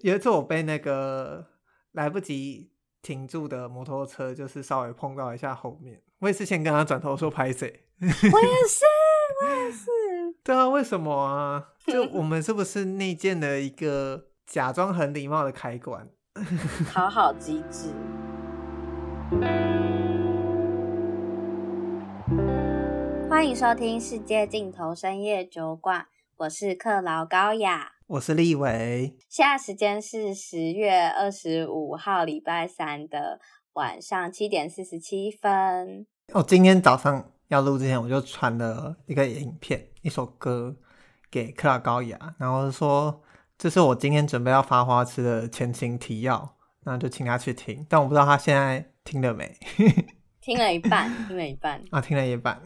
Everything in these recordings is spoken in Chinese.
有一次我被那个来不及停住的摩托车，就是稍微碰到一下后面，我也是先跟他转头说拍谁。我也是，我也是。对啊，为什么啊？就我们是不是内建了一个假装很礼貌的开关？好好机制。欢迎收听《世界尽头深夜酒馆》，我是克劳高雅，我是立伟。现在时间是十月二十五号礼拜三的晚上七点四十七分。哦，今天早上。要录之前，我就传了一个影片，一首歌给克拉高雅，然后说这是我今天准备要发花痴的前情提要，那就请他去听。但我不知道他现在听了没？听了一半，听了一半啊，听了一半。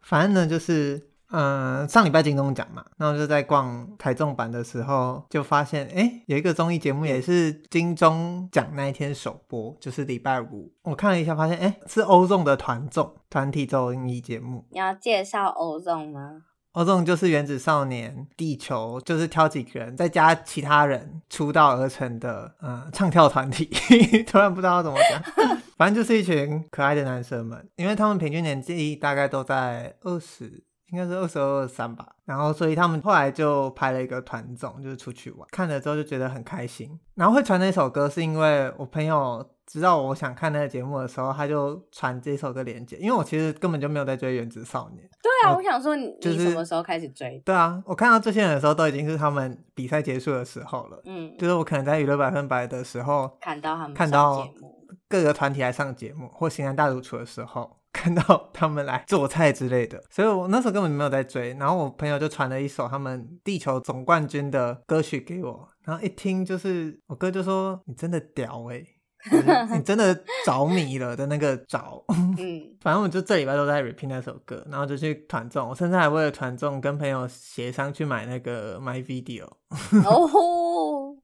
反正呢，就是。嗯，上礼拜金钟奖嘛，然后就在逛台中版的时候，就发现哎，有一个综艺节目也是金钟奖那一天首播，就是礼拜五。我看了一下，发现哎，是欧众的团综团体综艺节目。你要介绍欧众吗？欧众就是原子少年、地球，就是挑几个人再加其他人出道而成的，嗯，唱跳团体。突然不知道怎么讲，反正就是一群可爱的男生们，因为他们平均年纪大概都在二十。应该是二十二、三吧，然后所以他们后来就拍了一个团综，就是出去玩，看了之后就觉得很开心。然后会传那首歌，是因为我朋友知道我想看那个节目的时候，他就传这首歌链接。因为我其实根本就没有在追《原子少年》。对啊，我想说你你什么时候开始追？对啊，我看到这些人的时候，都已经是他们比赛结束的时候了。嗯，就是我可能在娱乐百分百的时候看到他们看到各个团体来上节目，或《型男大主厨》的时候。看到他们来做菜之类的，所以我那时候根本没有在追。然后我朋友就传了一首他们地球总冠军的歌曲给我，然后一听就是我哥就说：“你真的屌哎、欸，你真的着迷了的那个着。”嗯，反正我就这礼拜都在 repeat 那首歌，然后就去团众，我甚至还为了团众跟朋友协商去买那个 My Video。哦，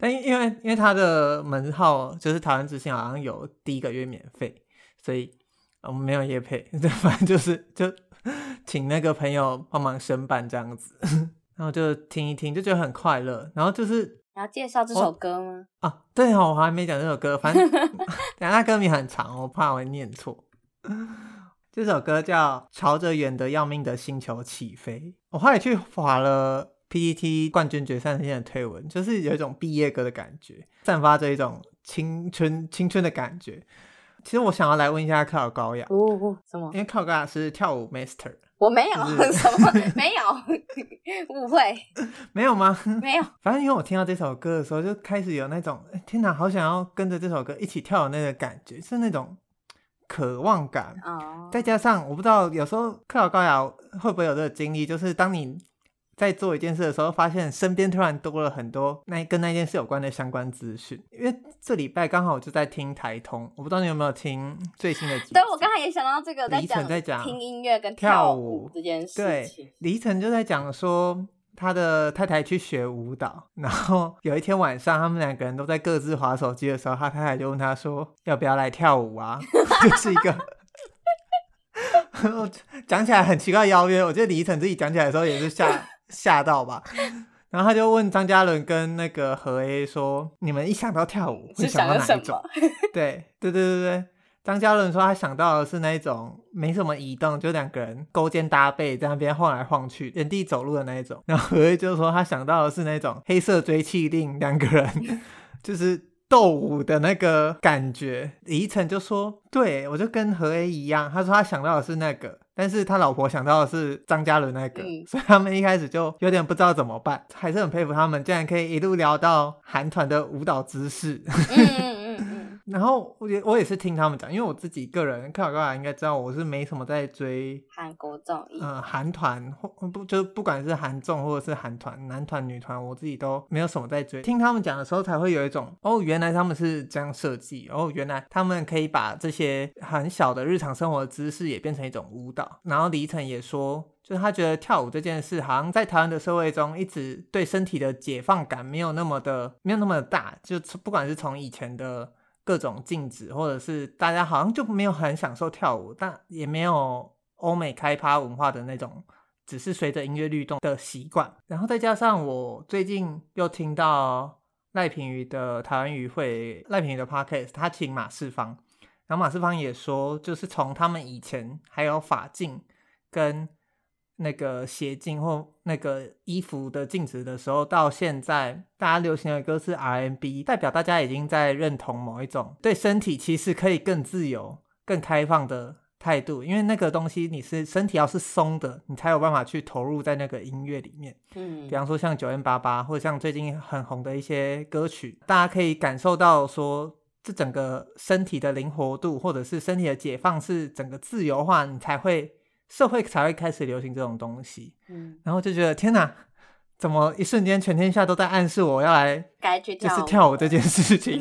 但因为因为他的门号就是台湾之星，好像有第一个月免费，所以。我们没有夜配，对，反正就是就请那个朋友帮忙申办这样子，然后就听一听，就觉得很快乐。然后就是你要介绍这首歌吗？啊，对哦，我还没讲这首歌，反正 等下那歌名很长，我怕我会念错。这首歌叫《朝着远得要命的星球起飞》。我后来去划了 PPT 冠军决赛那天的推文，就是有一种毕业歌的感觉，散发着一种青春青春的感觉。其实我想要来问一下克劳高雅，哦，什么？因为克劳高雅是跳舞 master，我没有，就是、什么没有，误会，没有吗？没有。反正因为我听到这首歌的时候，就开始有那种，天哪，好想要跟着这首歌一起跳的那个感觉，是那种渴望感。哦。再加上我不知道，有时候克劳高雅会不会有这个经历，就是当你。在做一件事的时候，发现身边突然多了很多那跟那件事有关的相关资讯。因为这礼拜刚好我就在听台通，我不知道你有没有听最新的集。对，我刚才也想到这个，李晨在讲听音乐跟跳舞这件事。对，李晨就在讲说他的太太去学舞蹈，然后有一天晚上他们两个人都在各自划手机的时候，他太太就问他说：“要不要来跳舞啊？” 就是一个 讲起来很奇怪的邀约。我觉得李晨自己讲起来的时候也是吓。吓到吧，然后他就问张嘉伦跟那个何 A 说：“你们一想到跳舞会想到哪一种？”对对对对对，张嘉伦说他想到的是那种没什么移动，就两个人勾肩搭背在那边晃来晃去，原地走路的那一种。然后何 A 就说他想到的是那种黑色追气令，两个人就是。斗舞的那个感觉，李依晨就说：“对，我就跟何 A 一样。”他说他想到的是那个，但是他老婆想到的是张嘉伦那个，嗯，所以他们一开始就有点不知道怎么办。还是很佩服他们，竟然可以一路聊到韩团的舞蹈姿势。嗯然后我也我也是听他们讲，因为我自己个人，克劳高雅应该知道我是没什么在追韩国综艺，嗯，韩团或不就是不管是韩综或者是韩团，男团女团，我自己都没有什么在追。听他们讲的时候，才会有一种哦，原来他们是这样设计，哦，原来他们可以把这些很小的日常生活的姿势也变成一种舞蹈。然后李依晨也说，就是他觉得跳舞这件事，好像在台湾的社会中，一直对身体的解放感没有那么的没有那么的大，就不管是从以前的。各种禁止，或者是大家好像就没有很享受跳舞，但也没有欧美开趴文化的那种，只是随着音乐律动的习惯。然后再加上我最近又听到赖品妤的台湾渔会，赖品妤的 Podcast，他请马世芳，然后马世芳也说，就是从他们以前还有法镜跟那个鞋镜或那个衣服的禁止的时候，到现在大家流行的歌是 R&B，代表大家已经在认同某一种对身体其实可以更自由、更开放的。态度，因为那个东西你是身体要是松的，你才有办法去投入在那个音乐里面。嗯，比方说像九 N 八八或者像最近很红的一些歌曲，大家可以感受到说，这整个身体的灵活度，或者是身体的解放，是整个自由化，你才会社会才会开始流行这种东西。嗯，然后就觉得天哪，怎么一瞬间全天下都在暗示我要来该去就是跳舞这件事 情？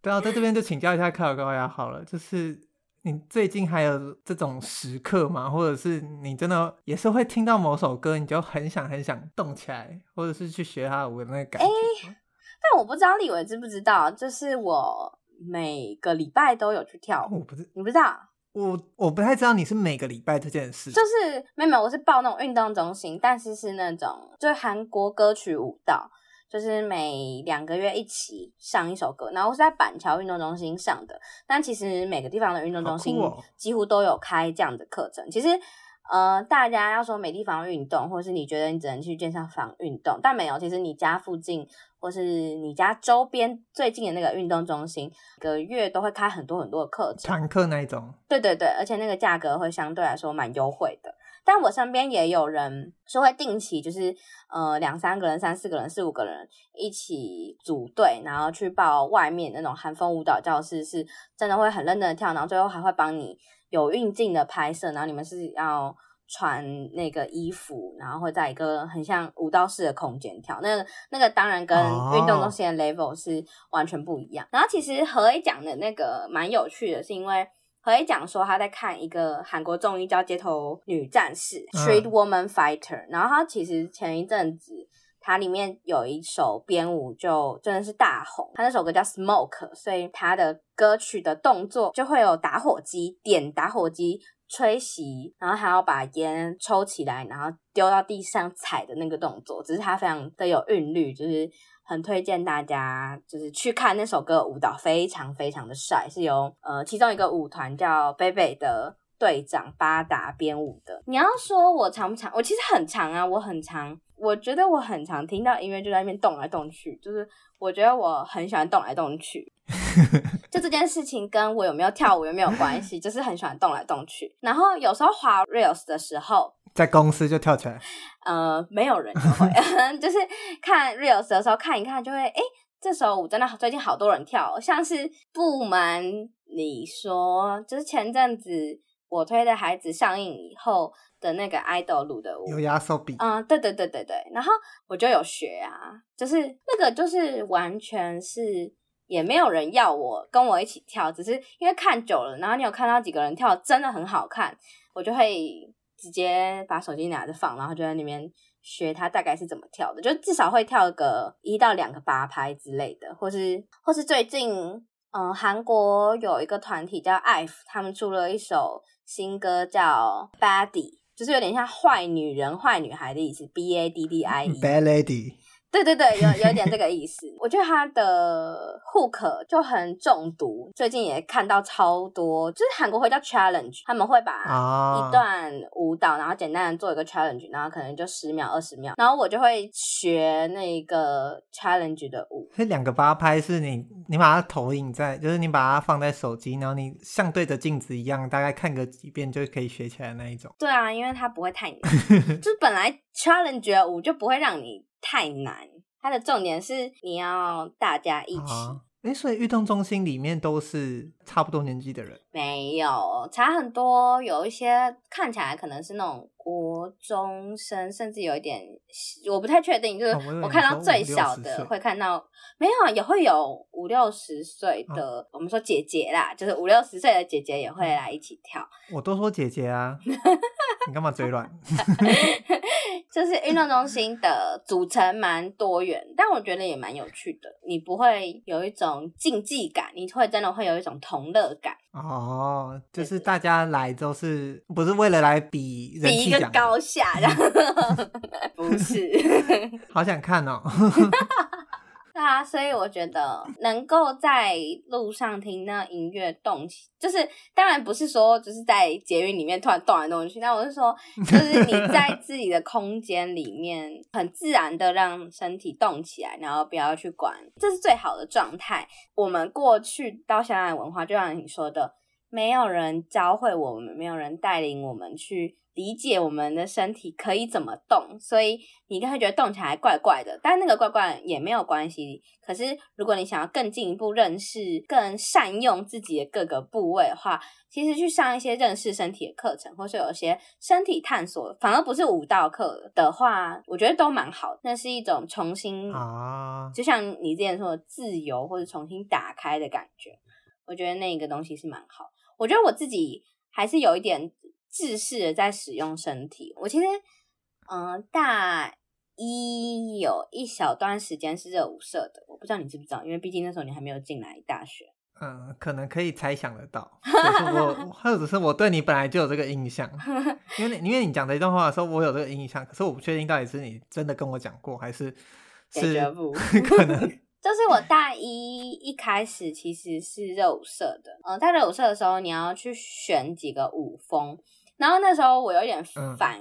对啊，在这边就请教一下卡尔高雅好了，就是。你最近还有这种时刻吗？或者是你真的也是会听到某首歌，你就很想很想动起来，或者是去学他的舞的那个感觉？欸，但我不知道立伟知不知道，就是我每个礼拜都有去跳舞。我不知你不知道？我我不太知道你是每个礼拜这件事。就是没有，我是报那种运动中心，但是是那种就是韩国歌曲舞蹈。就是每两个月一起上一首歌，然后我是在板桥运动中心上的。但其实每个地方的运动中心几乎都有开这样的课程。其实，呃，大家要说没地方运动，或是你觉得你只能去健身房运动，但没有。其实你家附近或是你家周边最近的那个运动中心，每个月都会开很多很多的课程，团课那一种。对对对，而且那个价格会相对来说蛮优惠的。但我身边也有人是会定期，就是呃两三个人、三四个人、四五个人一起组队，然后去报外面那种韩风舞蹈教室，是真的会很认真的跳，然后最后还会帮你有运镜的拍摄，然后你们是要穿那个衣服，然后会在一个很像舞蹈室的空间跳。那个那个当然跟运动中心的 level 是完全不一样。Oh. 然后其实何 A 讲的那个蛮有趣的，是因为。何 A 讲说他在看一个韩国综艺叫《街头女战士》（Street Woman Fighter），然后他其实前一阵子它里面有一首编舞就真的是大红，他那首歌叫《Smoke》，所以他的歌曲的动作就会有打火机点打火机吹熄，然后还要把烟抽起来，然后丢到地上踩的那个动作，只是它非常的有韵律，就是。很推荐大家，就是去看那首歌舞蹈，非常非常的帅，是由呃其中一个舞团叫贝贝的队长巴达编舞的。你要说我长不长，我其实很长啊，我很长，我觉得我很常听到音乐就在那边动来动去，就是我觉得我很喜欢动来动去。就这件事情跟我有没有跳舞有没有关系，就是很喜欢动来动去。然后有时候滑 Reels 的时候。在公司就跳起来，呃，没有人就会，就是看 reels 的时候看一看就会，哎，这首舞真的最近好多人跳，像是不瞒你说，就是前阵子我推的孩子上映以后的那个 idol 的舞，有压缩比，嗯，对对对对对，然后我就有学啊，就是那个就是完全是也没有人要我跟我一起跳，只是因为看久了，然后你有看到几个人跳真的很好看，我就会。直接把手机拿着放，然后就在那边学他大概是怎么跳的，就至少会跳个一到两个八拍之类的，或是或是最近，嗯，韩国有一个团体叫 IVE，他们出了一首新歌叫 Baddie，就是有点像坏女人、坏女孩的意思，B A D D I E，Bad Lady。对对对，有有点这个意思。我觉得他的 hook 就很中毒，最近也看到超多，就是韩国会叫 challenge，他们会把一段舞蹈，然后简单的做一个 challenge，然后可能就十秒、二十秒，然后我就会学那个 challenge 的舞。这两个八拍是你你把它投影在，就是你把它放在手机，然后你像对着镜子一样，大概看个几遍就可以学起来那一种。对啊，因为它不会太难，就是本来 challenge 的舞就不会让你。太难，它的重点是你要大家一起。哎、啊，所以运动中心里面都是差不多年纪的人？没有，差很多。有一些看起来可能是那种国中生，甚至有一点，我不太确定。就是我看到最小的会看到，没有，也会有五六十岁的、啊。我们说姐姐啦，就是五六十岁的姐姐也会来一起跳。我都说姐姐啊，你干嘛嘴软？就是运动中心的组成蛮多元，但我觉得也蛮有趣的。你不会有一种竞技感，你会真的会有一种同乐感。哦，就是大家来都是不是为了来比人比一个高下，然 后 不是。好想看哦。对啊，啊，所以我觉得能够在路上听那音乐动起，就是当然不是说就是在捷运里面突然动来动去，但我是说，就是你在自己的空间里面很自然的让身体动起来，然后不要去管，这是最好的状态。我们过去到现在的文化，就像你说的，没有人教会我们，没有人带领我们去。理解我们的身体可以怎么动，所以你应该会觉得动起来怪怪的，但那个怪怪也没有关系。可是如果你想要更进一步认识、更善用自己的各个部位的话，其实去上一些认识身体的课程，或是有一些身体探索，反而不是舞蹈课的话，我觉得都蛮好。那是一种重新啊，就像你之前说的自由或者重新打开的感觉，我觉得那个东西是蛮好。我觉得我自己还是有一点。制式的在使用身体，我其实，嗯、呃，大一有一小段时间是热舞社的，我不知道你知不知道，因为毕竟那时候你还没有进来大学。嗯，可能可以猜想得到，就是我 或者是我对你本来就有这个印象，因为因为你讲这一段话的时候，我有这个印象，可是我不确定到底是你真的跟我讲过，还是 是 可能。就是我大一一开始其实是热舞社的，嗯，在热舞社的时候，你要去选几个舞风。然后那时候我有点反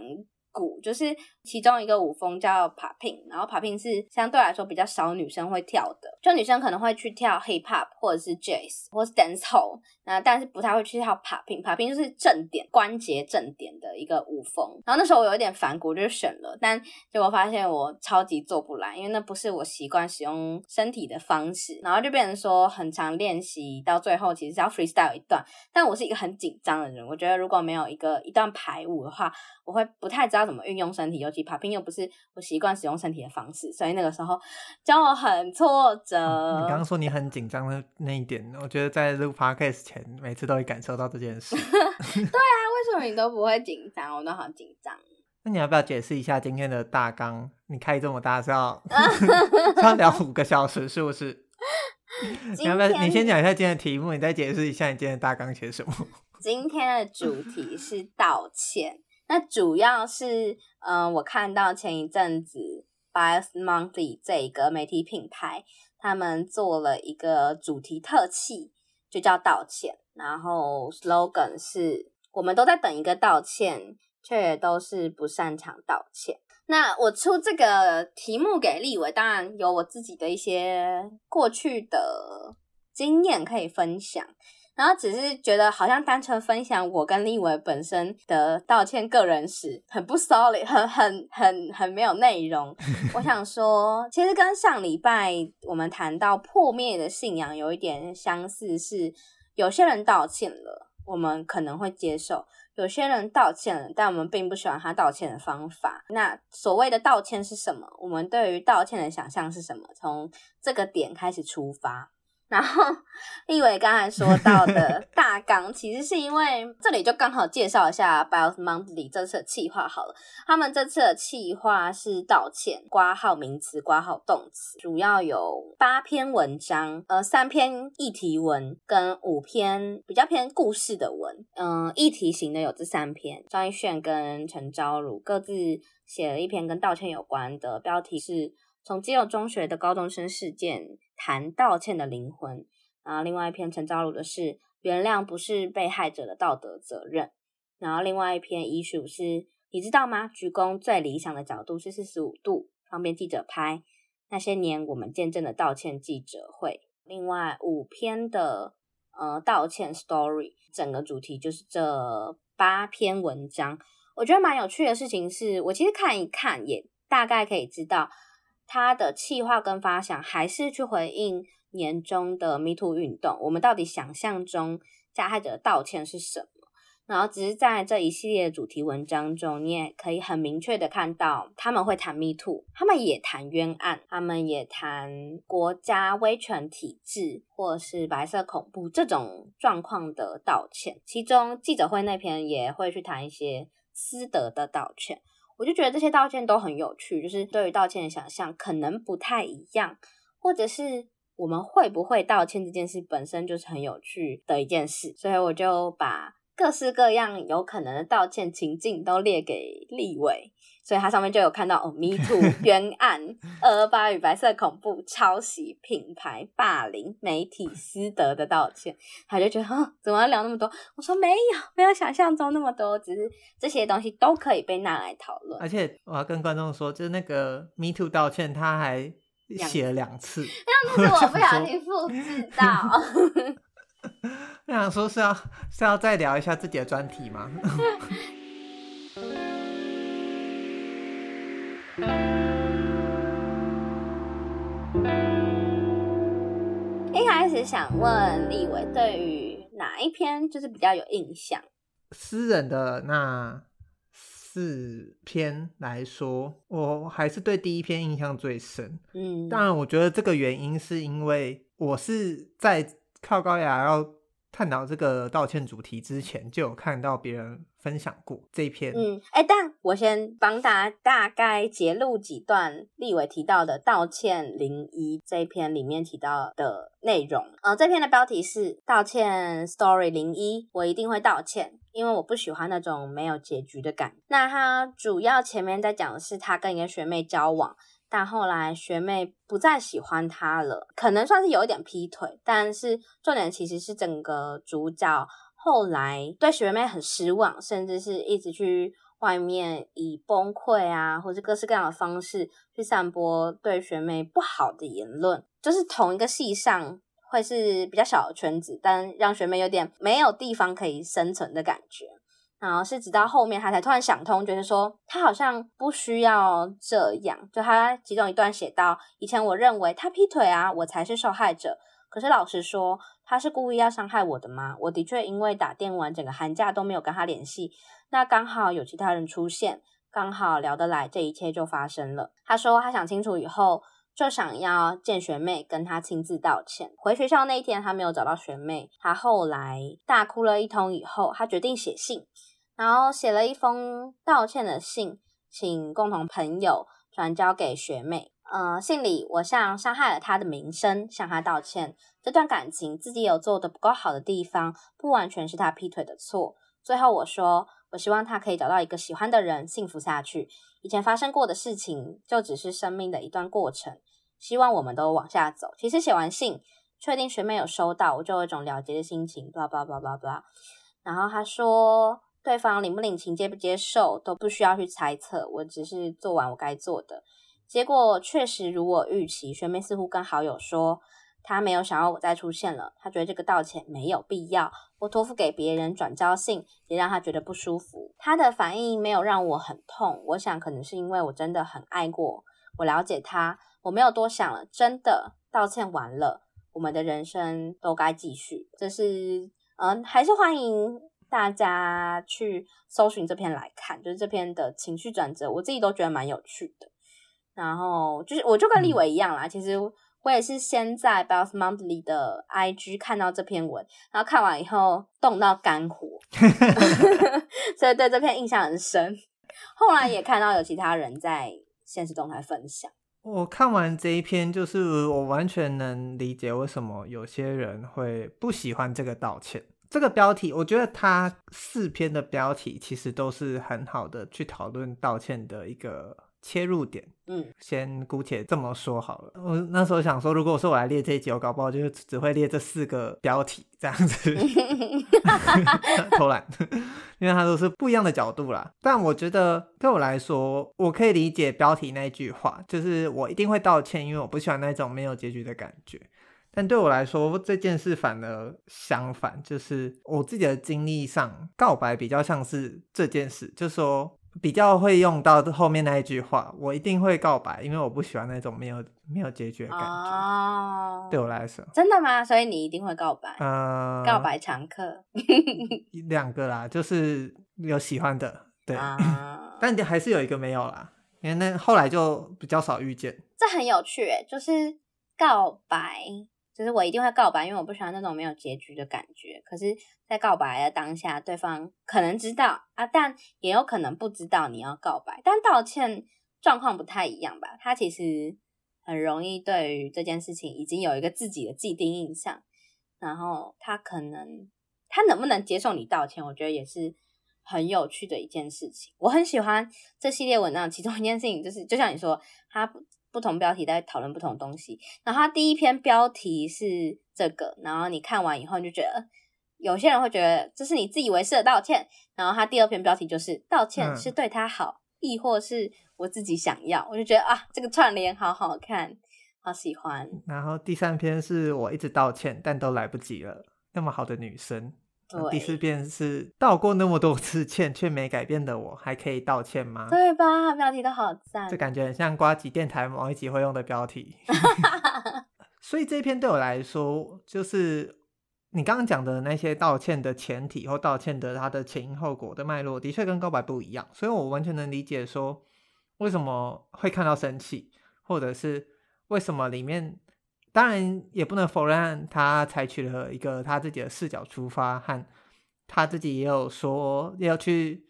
骨，嗯、就是其中一个舞风叫 popping，然后 popping 是相对来说比较少女生会跳的，就女生可能会去跳 hip hop 或者是 jazz 或是 dancehall，那但是不太会去跳 popping，popping 就是正点关节正点的一个舞风。然后那时候我有点反骨，就选了，但结果发现我超级做不来，因为那不是我习惯使用身体的方式，然后就变成说很常练习，到最后其实是要 freestyle 一段，但我是一个很紧张的人，我觉得如果没有一个一段排舞的话，我会不太知道怎么运用身体，尤其 popping 又不是我习惯使用身体的方式，所以那个时候教我很挫折。嗯、你刚刚说你 很紧张的那一点，我觉得在录 podcast 前每次都会感受到这件事。对啊，为什么你都不会紧张？我都好紧张。那你要不要解释一下今天的大纲？你开这么大是要 要聊五个小时是不是？你要不要你先讲一下今天的题目，你再解释一下你今天的大纲写什么？今天的主题是道歉。那主要是，嗯、我看到前一阵子 Bias Monthly 这一个媒体品牌，他们做了一个主题特辑，就叫道歉。然后 slogan 是“我们都在等一个道歉，却也都是不擅长道歉”。那我出这个题目给立幃，当然有我自己的一些过去的经验可以分享。然后只是觉得好像单纯分享我跟立伟本身的道歉个人史很不 solid，很很很很没有内容。我想 说，其实跟上礼拜我们谈到破灭的信仰有一点相似，是有些人道歉了，我们可能会接受；有些人道歉了，但我们并不喜欢他道歉的方法。那所谓的道歉是什么？我们对于道歉的想象是什么？从这个点开始出发。然后立伟刚才说到的 大纲，其实是因为这里就刚好介绍一下 Bias Monthly 这次的企划好了。他们这次的企划是道歉，挂号名词，挂号动词，主要有八篇文章，呃，三篇议题文跟五篇比较偏故事的文。嗯、呃，议题型的有这三篇，张一炫跟陈昭如各自写了一篇跟道歉有关的，标题是从基隆中学的高中生事件。谈道歉的灵魂，然后另外一篇陈昭如的是原谅不是被害者的道德责任，然后另外一篇遗书是你知道吗？鞠躬最理想的角度是四十五度，方便记者拍。那些年我们见证的道歉记者会，另外五篇的呃道歉 story，整个主题就是这八篇文章。我觉得蛮有趣的事情是，我其实看一看也大概可以知道。他的企划跟发想还是去回应年中的 Me Too 运动，我们到底想象中加害者的道歉是什么？然后只是在这一系列主题文章中，你也可以很明确的看到，他们会谈 Me Too，他们也谈冤案，他们也谈国家威权体制或是白色恐怖这种状况的道歉。其中记者会那篇也会去谈一些私德的道歉。我就觉得这些道歉都很有趣，就是对于道歉的想象可能不太一样，或者是我们会不会道歉这件事本身就是很有趣的一件事，所以我就把各式各样有可能的道歉情境都列给立伟，所以它上面就有看到哦，Me Too 冤案、二二八与白色恐怖、抄袭、品牌霸凌、媒体私德的道歉，他就觉得啊，怎么要聊那么多？我说没有，没有想象中那么多，只是这些东西都可以被拿来讨论。而且我要跟观众说，就是那个 Me Too 道歉，他还写了两次，那样子我不小心 复制到。我想说是要是要再聊一下自己的专题吗？一开始想问立伟，对于哪一篇就是比较有印象？私人的那四篇来说，我还是对第一篇印象最深。嗯，当然，我觉得这个原因是因为我是在靠高雅要。探讨这个道歉主题之前，就有看到别人分享过这一篇。嗯，哎、但我先帮大家大概截录几段立幃提到的《道歉零一》这一篇里面提到的内容。呃，这篇的标题是《道歉 Story 零一》，我一定会道歉，因为我不喜欢那种没有结局的感觉。那他主要前面在讲的是他跟一个学妹交往。但后来学妹不再喜欢他了，可能算是有一点劈腿。但是重点其实是整个主角后来对学妹很失望，甚至是一直去外面以崩溃啊，或者各式各样的方式去散播对学妹不好的言论。就是同一个系上会是比较小的圈子，但让学妹有点没有地方可以生存的感觉。然后是直到后面，他才突然想通，觉得说他好像不需要这样。就他其中一段写到：以前我认为他劈腿啊，我才是受害者。可是老实说，他是故意要伤害我的吗？我的确因为打电玩，整个寒假都没有跟他联系。那刚好有其他人出现，刚好聊得来，这一切就发生了。他说他想清楚以后，就想要见学妹，跟他亲自道歉。回学校那一天，他没有找到学妹。他后来大哭了一通以后，他决定写信。然后写了一封道歉的信，请共同朋友转交给学妹。呃，信里我向伤害了她的名声向她道歉。这段感情自己有做得不够好的地方，不完全是她劈腿的错。最后我说，我希望她可以找到一个喜欢的人，幸福下去。以前发生过的事情就只是生命的一段过程，希望我们都往下走。其实写完信，确定学妹有收到，我就有一种了结的心情。blah blah blah blah blah。然后他说。对方领不领情、接不接受都不需要去猜测，我只是做完我该做的。结果确实如我预期，学妹似乎跟好友说，她没有想要我再出现了，她觉得这个道歉没有必要。我托付给别人转交信，也让她觉得不舒服。她的反应没有让我很痛，我想可能是因为我真的很爱过，我了解她，我没有多想了。真的道歉完了，我们的人生都该继续。这是嗯，还是欢迎。大家去搜寻这篇来看，就是这篇的情绪转折，我自己都觉得蛮有趣的。然后就是，我就跟立伟一样啦，嗯、其实我也是先在 Bounce Monthly 的 IG 看到这篇文，然后看完以后动到肝火，所以对这篇印象很深。后来也看到有其他人在现实动态分享。我看完这一篇，就是我完全能理解为什么有些人会不喜欢这个道歉。这个标题，我觉得它四篇的标题其实都是很好的去讨论道歉的一个切入点。嗯，先姑且这么说好了。我那时候想说，如果说我来列这一集，我搞不好就只会列这四个标题这样子，偷懒，因为它都是不一样的角度啦。但我觉得对我来说，我可以理解标题那一句话，就是我一定会道歉，因为我不喜欢那种没有结局的感觉。但对我来说，这件事反而相反，就是我自己的经历上，告白比较像是这件事，就是说比较会用到后面那一句话，我一定会告白，因为我不喜欢那种没有没有结局的感觉。哦，对我来说，真的吗？所以你一定会告白？呃，告白常客，两个啦，就是有喜欢的，对，啊、但还是有一个没有啦，因为那后来就比较少遇见。这很有趣，就是告白。就是我一定会告白，因为我不喜欢那种没有结局的感觉。可是，在告白的当下，对方可能知道啊，但也有可能不知道你要告白。但道歉状况不太一样吧？他其实很容易对于这件事情已经有一个自己的既定印象，然后他可能他能不能接受你道歉，我觉得也是很有趣的一件事情。我很喜欢这系列文章，其中一件事情就是，就像你说，他不不同标题在讨论不同东西。然后它第一篇标题是这个，然后你看完以后你就觉得，有些人会觉得这是你自以为是的道歉。然后他第二篇标题就是道歉是对他好，嗯、亦或是我自己想要。我就觉得啊，这个串联好好看，好喜欢。然后第三篇是我一直道歉，但都来不及了。那么好的女生。第四遍是道过那么多次歉却没改变的我，还可以道歉吗？对吧？标题都好赞，这感觉很像瓜吉电台某一集会用的标题。所以这一篇对我来说，就是你刚刚讲的那些道歉的前提或道歉的它的前因后果的脉络，的确跟告白不一样。所以我完全能理解说为什么会看到生气，或者是为什么里面。当然也不能否认，他采取了一个他自己的视角出发，和他自己也有说要去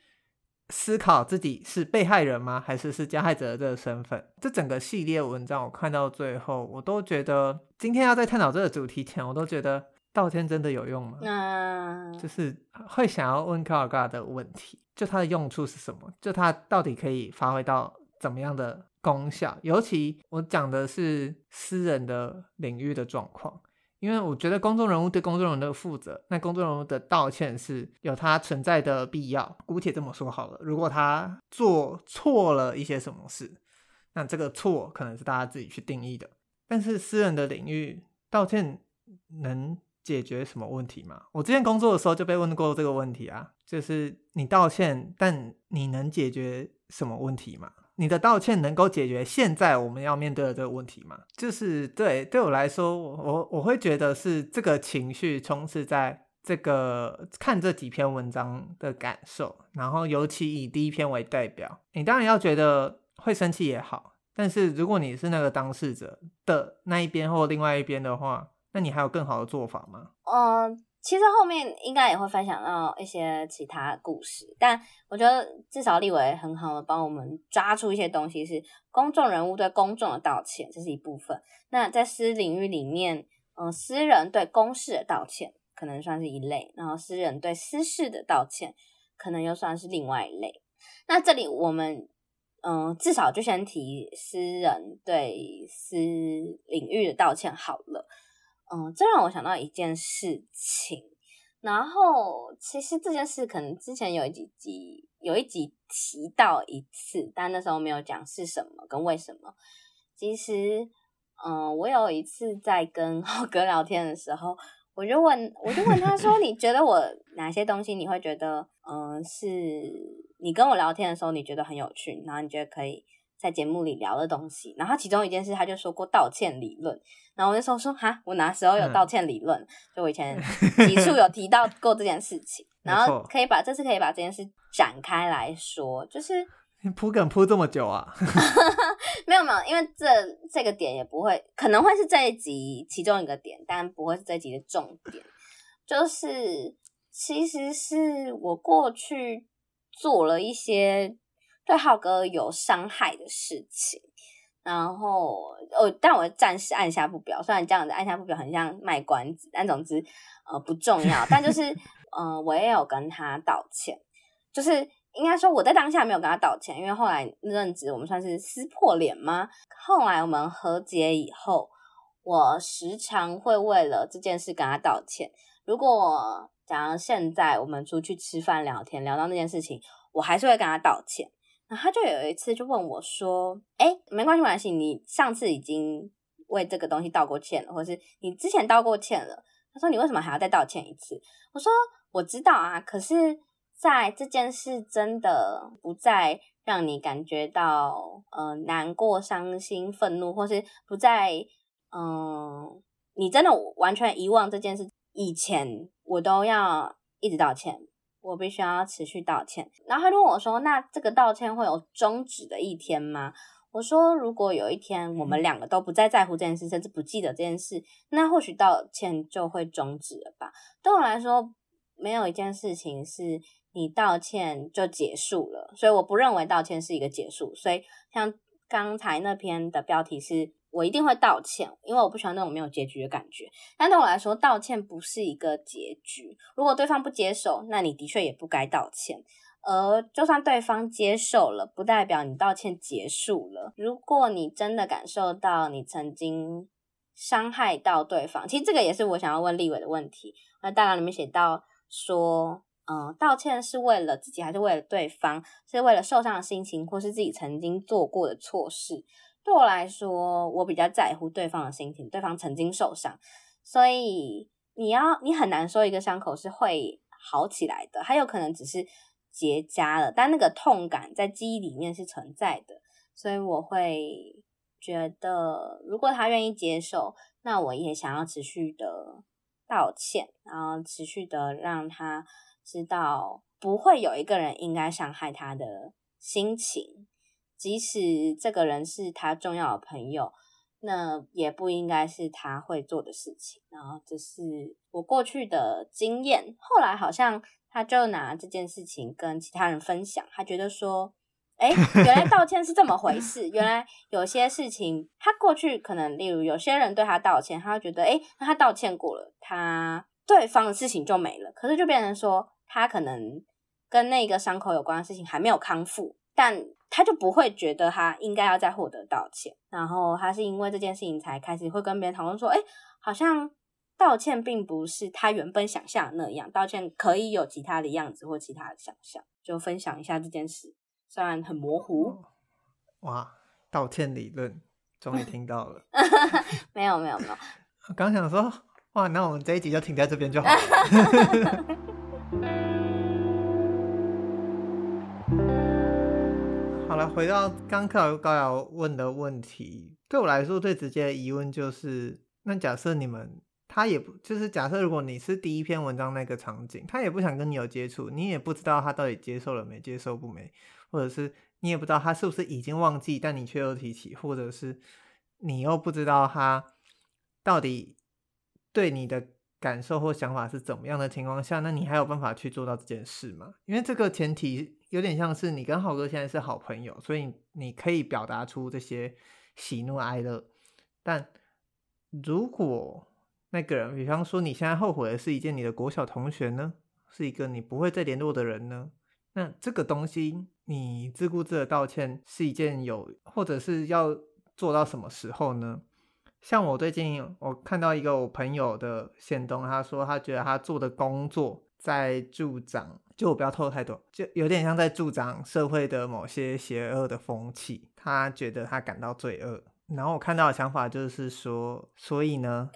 思考自己是被害人吗？还是是加害者的这个身份？这整个系列文章我看到最后，我都觉得今天要在探讨这个主题前，我都觉得道歉真的有用吗？嗯，就是会想要问卡尔嘎的问题，就它的用处是什么？就它到底可以发挥到怎么样的？功效，尤其我讲的是私人的领域的状况，因为我觉得公众人物对公众人物的负责，那公众人物的道歉是有它存在的必要。姑且这么说好了，如果他做错了一些什么事，那这个错可能是大家自己去定义的。但是私人的领域道歉能解决什么问题吗？我之前工作的时候就被问过这个问题啊，就是你道歉，但你能解决什么问题吗？你的道歉能够解决现在我们要面对的这个问题吗？就是对对我来说，我我会觉得是这个情绪充斥在这个看这几篇文章的感受，然后尤其以第一篇为代表，你当然要觉得会生气也好，但是如果你是那个当事者的那一边或另外一边的话，那你还有更好的做法吗？嗯。其实后面应该也会分享到一些其他故事，但我觉得至少立幃很好的帮我们抓出一些东西，是公众人物对公众的道歉，这是一部分。那在私领域里面，嗯、私人对公事的道歉可能算是一类，然后私人对私事的道歉可能又算是另外一类。那这里我们嗯、至少就先提私人对私领域的道歉好了。嗯，这让我想到一件事情，然后其实这件事可能之前有一集集有一集提到一次，但那时候没有讲是什么跟为什么。其实，嗯，我有一次在跟 浩哥聊天的时候，我就问，我就问他说：“ 你觉得我哪些东西你会觉得，嗯，是你跟我聊天的时候你觉得很有趣，然后你觉得可以？”在节目里聊的东西，然后其中一件事，他就说过道歉理论，然后我那时候说哈，我哪时候有道歉理论？就、嗯、我以前 几处有提到过这件事情，然后可以把这次可以把这件事展开来说，就是铺梗铺这么久啊？没有没有，因为这这个点也不会，可能会是这一集其中一个点，但不会是这一集的重点。就是其实是我过去做了一些。对浩哥有伤害的事情，然后哦，但我暂时按下不表。虽然这样子按下不表很像卖关子，但总之呃不重要。但就是嗯、呃，我也有跟他道歉，就是应该说我在当下没有跟他道歉，因为后来那阵子我们算是撕破脸吗？后来我们和解以后，我时常会为了这件事跟他道歉。如果假如现在我们出去吃饭聊天，聊到那件事情，我还是会跟他道歉。然后他就有一次就问我说：“哎，没关系，没关系，你上次已经为这个东西道过歉了，或是你之前道过歉了。”他说：“你为什么还要再道歉一次？”我说：“我知道啊，可是在这件事真的不再让你感觉到呃难过、伤心、愤怒，或是不再嗯、你真的完全遗忘这件事以前，我都要一直道歉。”我必须要持续道歉，然后他就问我说：“那这个道歉会有终止的一天吗？”我说：“如果有一天我们两个都不再在乎这件事，甚至不记得这件事，那或许道歉就会终止了吧。”对我来说，没有一件事情是你道歉就结束了，所以我不认为道歉是一个结束。所以像刚才那篇的标题是我一定会道歉，因为我不喜欢那种没有结局的感觉。但对我来说，道歉不是一个结局。如果对方不接受，那你的确也不该道歉。而就算对方接受了，不代表你道歉结束了。如果你真的感受到你曾经伤害到对方，其实这个也是我想要问立伟的问题。那大纲里面写到说，嗯、道歉是为了自己还是为了对方？是为了受伤的心情，或是自己曾经做过的错事？对我来说，我比较在乎对方的心情，对方曾经受伤，所以你要你很难说一个伤口是会好起来的，还有可能只是结痂了，但那个痛感在记忆里面是存在的，所以我会觉得，如果他愿意接受，那我也想要持续的道歉，然后持续的让他知道，不会有一个人应该伤害他的心情。即使这个人是他重要的朋友，那也不应该是他会做的事情。然后这是我过去的经验。后来好像他就拿这件事情跟其他人分享，他觉得说，哎，原来道歉是这么回事。原来有些事情他过去可能，例如有些人对他道歉，他会觉得，哎，那他道歉过了，他对方的事情就没了。可是就变成说，他可能跟那个伤口有关的事情还没有康复，但。他就不会觉得他应该要再获得道歉，然后他是因为这件事情才开始会跟别人讨论说，哎，好像道歉并不是他原本想象的那样，道歉可以有其他的样子或其他的想象，就分享一下这件事，虽然很模糊。哇，道歉理论终于听到了。没有没有没有，刚想说，哇，那我们这一集就停在这边就好了。回到刚刚高瑶问的问题，对我来说最直接的疑问就是：那假设你们他也不就是假设如果你是第一篇文章那个场景，他也不想跟你有接触，你也不知道他到底接受了没，接受不没，或者是你也不知道他是不是已经忘记，但你却又提起，或者是你又不知道他到底对你的感受或想法是怎么样的情况下，那你还有办法去做到这件事吗？因为这个前提。有点像是你跟浩哥现在是好朋友，所以你可以表达出这些喜怒哀乐。但如果那个人，比方说你现在后悔的是一件你的国小同学呢，是一个你不会再联络的人呢，那这个东西你自顾自的道歉是一件有，或者是要做到什么时候呢？像我最近我看到一个我朋友的限动，他说他觉得他做的工作在助长。就我不要透露太多，就有点像在助长社会的某些邪恶的风气。他觉得他感到罪恶，然后我看到的想法就是说，所以呢？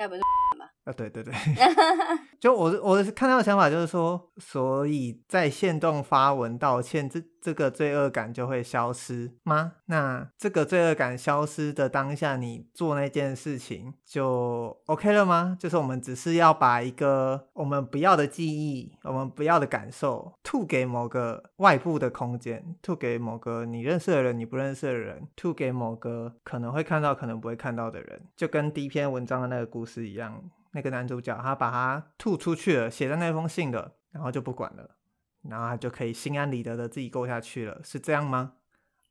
啊，对对对。就我我看到的想法就是说，所以在线动发文道歉，这这个罪恶感就会消失吗？那这个罪恶感消失的当下，你做那件事情就 OK 了吗？就是我们只是要把一个我们不要的记忆、我们不要的感受吐给某个外部的空间，吐给某个你认识的人、你不认识的人，吐给某个可能会看到、可能不会看到的人，就跟第一篇文章的那个故事一样。那个男主角他把他吐出去了，写在那封信的，然后就不管了，然后他就可以心安理得的自己过下去了，是这样吗？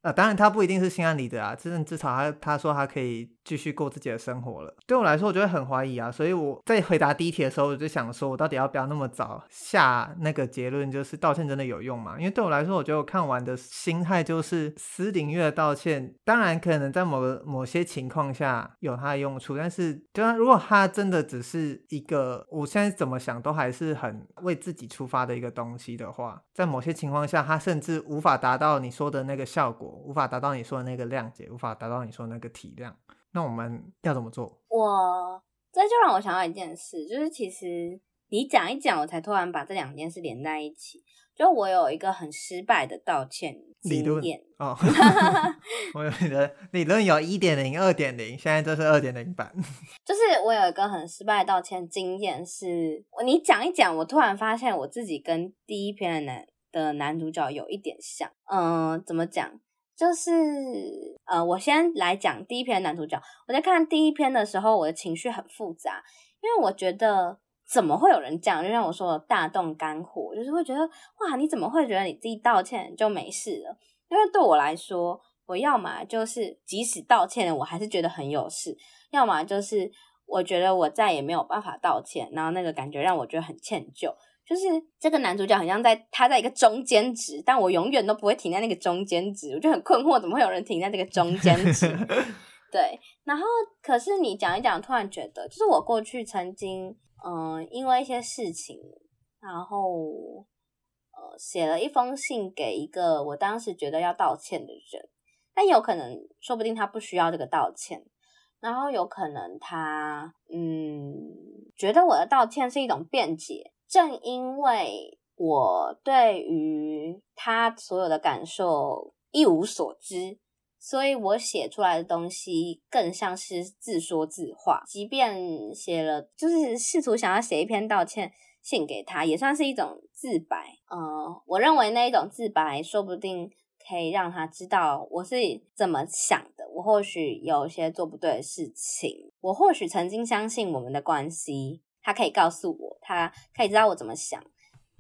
呃，当然他不一定是心安理得啊，至至少他他说他可以继续过自己的生活了。对我来说，我就会很怀疑啊，所以我在回答第一题的时候，我就想说，我到底要不要那么早下那个结论，就是道歉真的有用吗？因为对我来说，我觉得我看完的心态就是私领域的道歉，当然可能在某某些情况下有它的用处，但是就他如果他真的只是一个我现在怎么想都还是很为自己出发的一个东西的话，在某些情况下，他甚至无法达到你说的那个效果。无法达到你说的那个谅解，无法达到你说的那个体谅，那我们要怎么做？我这就让我想到一件事，就是其实你讲一讲，我才突然把这两件事连在一起。就我有一个很失败的道歉经验哦 我有你的理论有一点零、二点零，现在这是二点零版。就是我有一个很失败的道歉经验，是你讲一讲，我突然发现我自己跟第一篇的男的男主角有一点像。嗯、呃，怎么讲？就是呃，我先来讲第一篇男主角。我在看第一篇的时候，我的情绪很复杂，因为我觉得怎么会有人这样，就像我说的大动肝火，就是会觉得哇，你怎么会觉得你自己道歉就没事了？因为对我来说，我要么就是即使道歉，我还是觉得很有事；要么就是我觉得我再也没有办法道歉，然后那个感觉让我觉得很歉疚。就是这个男主角很像在他在一个中间值，但我永远都不会停在那个中间值，我就很困惑，怎么会有人停在这个中间值？对，然后可是你讲一讲，突然觉得，就是我过去曾经，嗯、呃，因为一些事情，然后呃，写了一封信给一个我当时觉得要道歉的人，但有可能，说不定他不需要这个道歉，然后有可能他，嗯，觉得我的道歉是一种辩解。正因为我对于他所有的感受一无所知，所以我写出来的东西更像是自说自话。即便写了，就是试图想要写一篇道歉信给他，也算是一种自白。嗯、我认为那一种自白，说不定可以让他知道我是怎么想的。我或许有些做不对的事情，我或许曾经相信我们的关系。他可以告诉我，他可以知道我怎么想，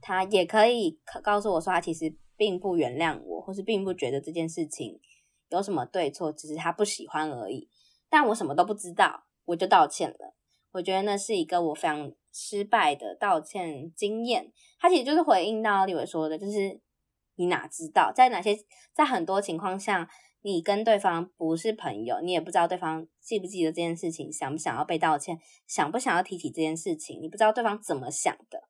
他也可以告诉我说，他其实并不原谅我，或是并不觉得这件事情有什么对错，只是他不喜欢而已。但我什么都不知道，我就道歉了。我觉得那是一个我非常失败的道歉经验。他其实就是回应到立伟说的，就是你哪知道，在哪些，在很多情况下。你跟对方不是朋友，你也不知道对方记不记得这件事情，想不想要被道歉，想不想要提起这件事情，你不知道对方怎么想的。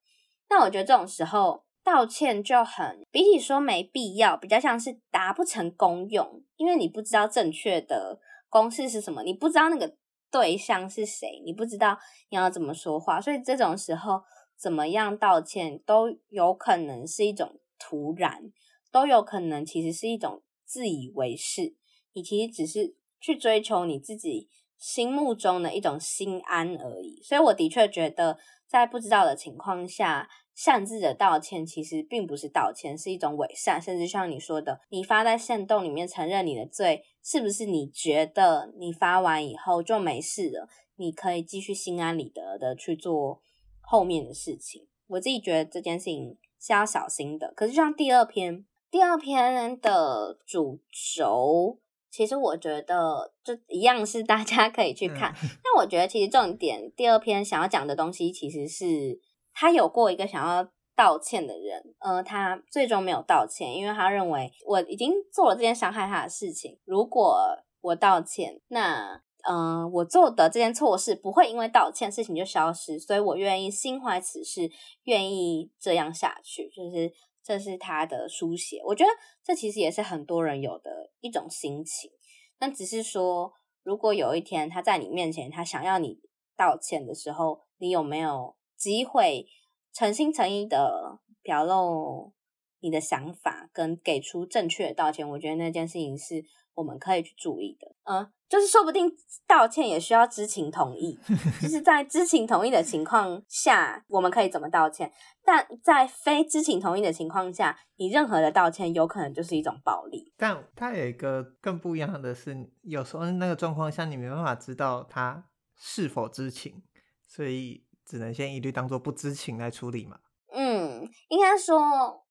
那我觉得这种时候道歉就很比起说没必要，比较像是达不成功用，因为你不知道正确的公式是什么，你不知道那个对象是谁，你不知道你要怎么说话，所以这种时候怎么样道歉都有可能是一种突然，都有可能其实是一种。自以为是，你其实只是去追求你自己心目中的一种心安而已。所以我的确觉得，在不知道的情况下擅自的道歉，其实并不是道歉，是一种伪善。甚至像你说的，你发在限动里面承认你的罪，是不是你觉得你发完以后就没事了？你可以继续心安理得的去做后面的事情。我自己觉得这件事情是要小心的。可是像第二篇。第二篇的主轴，其实我觉得就一样是大家可以去看。但我觉得其实重点，第二篇想要讲的东西，其实是他有过一个想要道歉的人，呃，他最终没有道歉，因为他认为我已经做了这件伤害他的事情。如果我道歉，那嗯、呃，我做的这件错事不会因为道歉事情就消失，所以我愿意心怀此事，愿意这样下去，就是。这是他的书写，我觉得这其实也是很多人有的一种心情。那只是说，如果有一天他在你面前，他想要你道歉的时候，你有没有机会诚心诚意的表露你的想法，跟给出正确的道歉？我觉得那件事情是我们可以去注意的。嗯。就是说不定道歉也需要知情同意，就是在知情同意的情况下，我们可以怎么道歉？但在非知情同意的情况下，你任何的道歉有可能就是一种暴力。但它有一个更不一样的是，有时候那个状况下你没办法知道他是否知情，所以只能先一律当做不知情来处理嘛。嗯，应该说，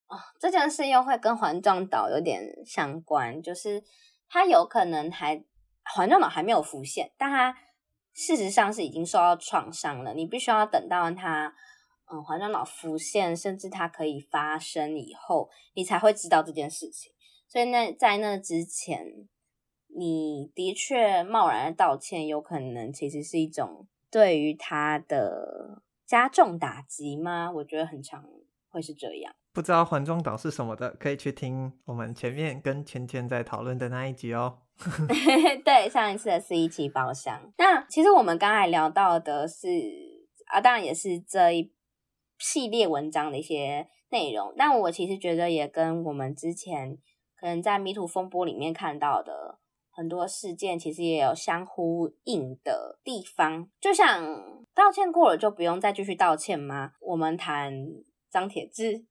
哦，这件事又会跟环状岛有点相关，就是他有可能还。环状脑还没有浮现，但他事实上是已经受到创伤了。你必须要等到他，嗯，环状脑浮现，甚至它可以发生以后，你才会知道这件事情。所以那在那之前，你的确贸然的道歉，有可能其实是一种对于他的加重打击吗？我觉得很常会是这样。不知道环状岛是什么的，可以去听我们前面跟芊芊在讨论的那一集哦。对，上一次的是一期包厢。那其实我们刚才聊到的是啊，当然也是这一系列文章的一些内容。但我其实觉得也跟我们之前可能在迷途风波里面看到的很多事件，其实也有相呼应的地方。就像道歉过了就不用再继续道歉吗？我们谈张铁志，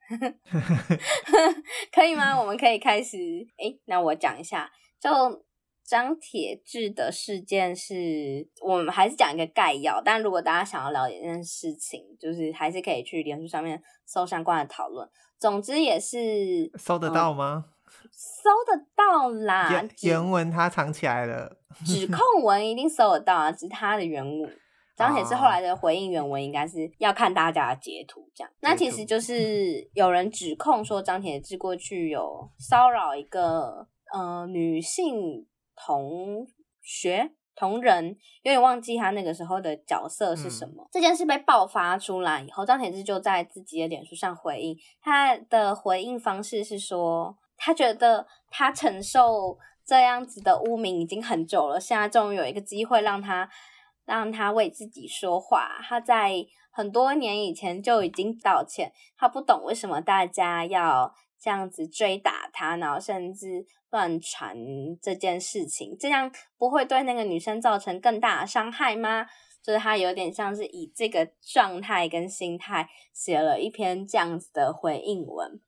可以吗？我们可以开始。诶，那我讲一下，就。张铁志的事件是我们还是讲一个概要，但如果大家想要了解这件事情，就是还是可以去脸书上面搜相关的讨论。总之也是搜得到吗？搜得到啦。原原文他藏起来了，指控文一定搜得到啊，只是他的原文。张铁志后来的回应原文应该是要看大家的截图，这样。那其实就是有人指控说张铁志过去有骚扰一个呃女性同学同仁，有点忘记他那个时候的角色是什么。嗯、这件事被爆发出来以后，张铁志就在自己的脸书上回应，他的回应方式是说，他觉得他承受这样子的污名已经很久了，现在终于有一个机会让他。让他为自己说话。他在很多年以前就已经道歉。他不懂为什么大家要这样子追打他，然后甚至乱传这件事情，这样不会对那个女生造成更大的伤害吗？就是他有点像是以这个状态跟心态写了一篇这样子的回应文。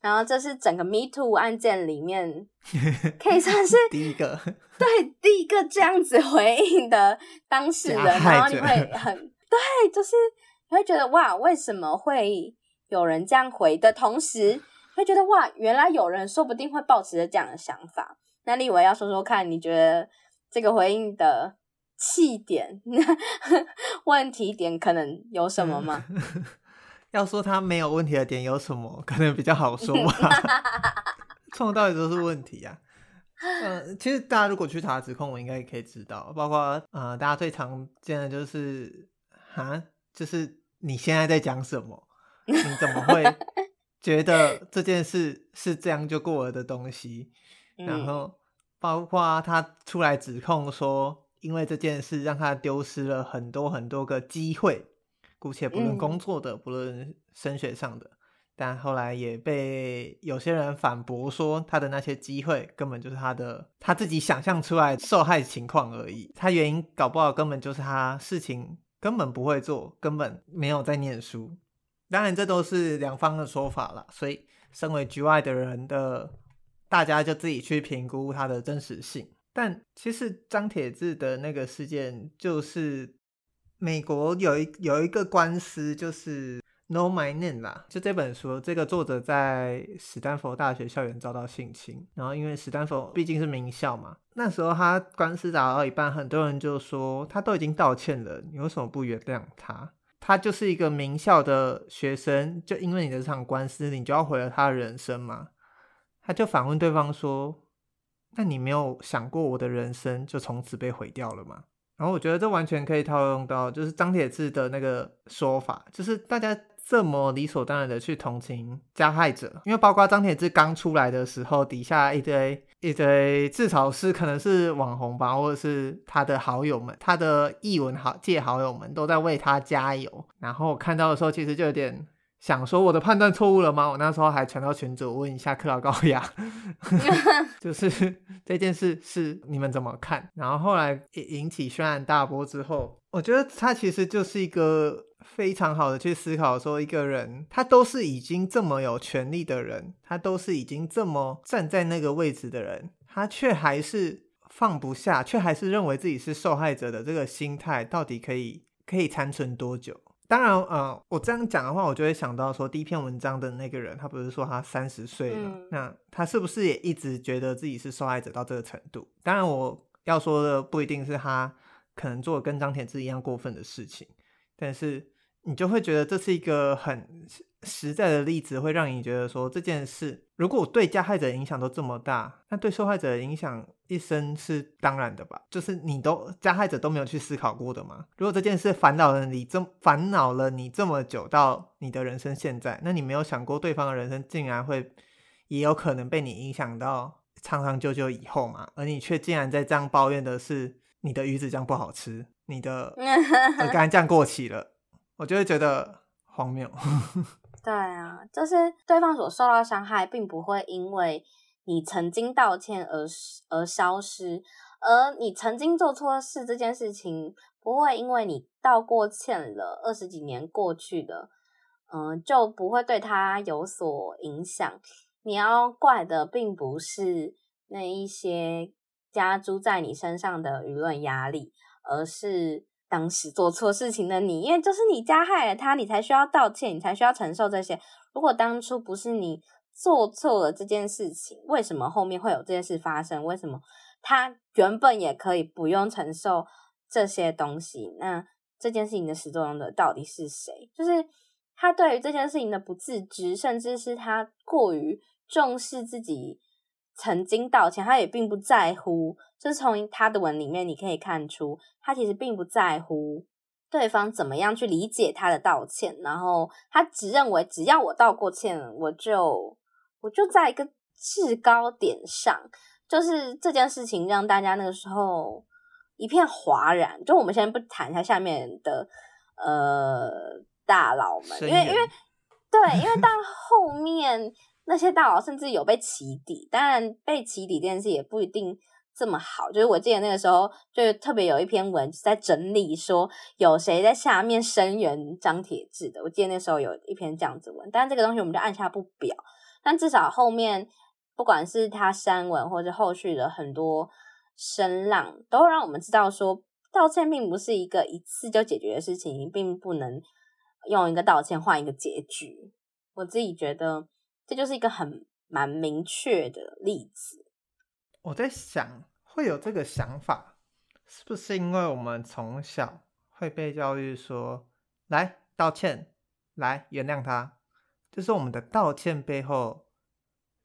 然后这是整个 Me Too 案件里面 可以算是第一个，对，第一个这样子回应的当事人，然后你会很对，就是你会觉得哇，为什么会有人这样回的同时，会觉得哇，原来有人说不定会抱持着这样的想法。那立伟要说说看，你觉得这个回应的气点、问题点可能有什么吗？要说他没有问题的点有什么，可能比较好说吧。从头到尾都是问题啊。嗯、呃，其实大家如果去查指控，我应该也可以知道，包括呃，大家最常见的就是啊，就是你现在在讲什么？你怎么会 觉得这件事是这样就过了的东西？然后包括他出来指控说，因为这件事让他丢失了很多很多个机会。姑且不论工作的，嗯、不论升学上的，但后来也被有些人反驳说，他的那些机会根本就是他的他自己想象出来受害情况而已。他原因搞不好根本就是他事情根本不会做，根本没有在念书。当然，这都是两方的说法了，所以身为局外的人的大家就自己去评估它的真实性。但其实张铁志的那个事件就是。美国有一有一个官司，就是 Know My Name 啦，就这本书，这个作者在史丹佛大学校园遭到性侵，然后因为史丹佛毕竟是名校嘛，那时候他官司打到一半，很多人就说他都已经道歉了，你为什么不原谅他？他就是一个名校的学生，就因为你的这场官司，你就要毁了他的人生吗？他就反问对方说：“那你没有想过我的人生就从此被毁掉了吗？”然后我觉得这完全可以套用到，就是张铁志的那个说法，就是大家这么理所当然的去同情加害者，因为包括张铁志刚出来的时候，底下一堆一堆至少是可能是网红吧，或者是他的好友们，他的艺文好界好友们都在为他加油。然后看到的时候，其实就有点。想说我的判断错误了吗？我那时候还传到群组问一下克劳高雅，就是这件事是你们怎么看？然后后来引起轩然大波之后，我觉得他其实就是一个非常好的去思考，说一个人他都是已经这么有权力的人，他都是已经这么站在那个位置的人，他却还是放不下，却还是认为自己是受害者的这个心态，到底可以可以残存多久？当然，呃，我这样讲的话，我就会想到说，第一篇文章的那个人，他不是说他三十岁了，嗯，那他是不是也一直觉得自己是受害者到这个程度？当然，我要说的不一定是他可能做跟张铁志一样过分的事情，但是你就会觉得这是一个很实在的例子会让你觉得说，这件事如果对加害者影响都这么大，那对受害者的影响一生是当然的吧？就是你都加害者都没有去思考过的嘛？如果这件事烦恼了你这烦恼了你这么久到你的人生现在，那你没有想过对方的人生竟然会也有可能被你影响到长长久久以后嘛？而你却竟然在这样抱怨的是你的鱼子酱不好吃，你的 鹅肝酱过期了，我就会觉得荒谬。对啊，就是对方所受到伤害，并不会因为你曾经道歉而而消失，而你曾经做错事这件事情，不会因为你道过歉了，二十几年过去了，嗯、就不会对他有所影响。你要怪的，并不是那一些加诸在你身上的舆论压力，而是。当时做错事情的你，因为就是你加害了他，你才需要道歉，你才需要承受这些。如果当初不是你做错了这件事情，为什么后面会有这件事发生？为什么他原本也可以不用承受这些东西？那这件事情的始作俑者到底是谁？就是他对于这件事情的不自知，甚至是他过于重视自己曾经道歉，他也并不在乎。就是从他的文里面，你可以看出，他其实并不在乎。对方怎么样去理解他的道歉？然后他只认为，只要我道过歉，我就我就在一个制高点上，就是这件事情让大家那个时候一片哗然。就我们先不谈他下面的呃大佬们，因为因为对，因为到后面那些大佬甚至有被起底，但被起底这件事也不一定。这么好，就是我记得那个时候，就特别有一篇文在整理说有谁在下面声援张铁志的。我记得那时候有一篇这样子文，但这个东西我们就按下不表。但至少后面不管是他删文或者后续的很多声浪，都让我们知道说道歉并不是一个一次就解决的事情，并不能用一个道歉换一个结局。我自己觉得这就是一个很蛮明确的例子。我在想。会有这个想法，是不是因为我们从小会被教育说，来道歉，来原谅他，就是我们的道歉背后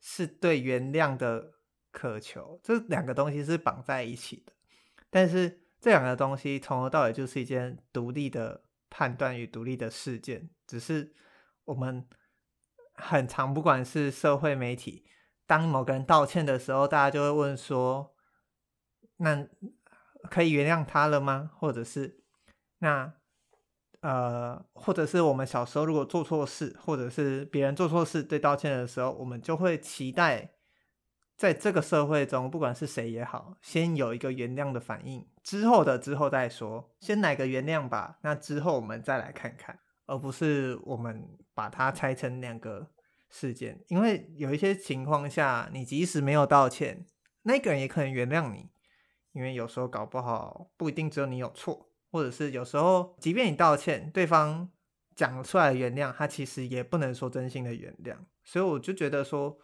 是对原谅的渴求，这两个东西是绑在一起的。但是这两个东西从头到尾就是一件独立的判断与独立的事件，只是我们很常，不管是社会媒体，当某个人道歉的时候，大家就会问说。那可以原谅他了吗？或者是那呃，或者是我们小时候如果做错事，或者是别人做错事对道歉的时候，我们就会期待在这个社会中，不管是谁也好，先有一个原谅的反应，之后的之后再说，先来个原谅吧。那之后我们再来看看，而不是我们把它拆成两个事件。因为有一些情况下，你即使没有道歉，那个人也可能原谅你。因为有时候搞不好不一定只有你有错，或者是有时候即便你道歉，对方讲出来原谅，他其实也不能说真心的原谅。所以我就觉得说，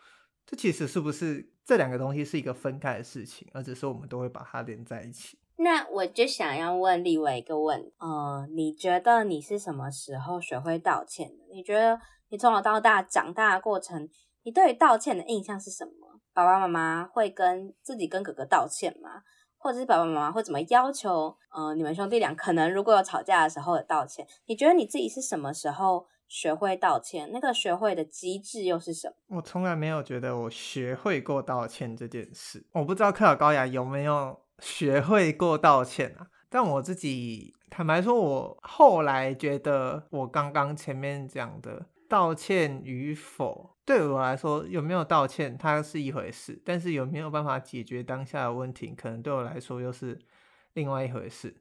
这其实是不是这两个东西是一个分开的事情，而只是我们都会把它连在一起。那我就想要问立幃一个问题，呃，你觉得你是什么时候学会道歉的？你觉得你从小到大长大的过程，你对于道歉的印象是什么？爸爸妈妈会跟自己跟哥哥道歉吗？或者是爸爸妈妈会怎么要求？呃，你们兄弟俩可能如果有吵架的时候的道歉，你觉得你自己是什么时候学会道歉？那个学会的机制又是什么？我从来没有觉得我学会过道歉这件事。我不知道克劳高雅有没有学会过道歉啊？但我自己坦白说，我后来觉得我刚刚前面讲的道歉与否。对我来说，有没有道歉，它是一回事；但是有没有办法解决当下的问题，可能对我来说又是另外一回事。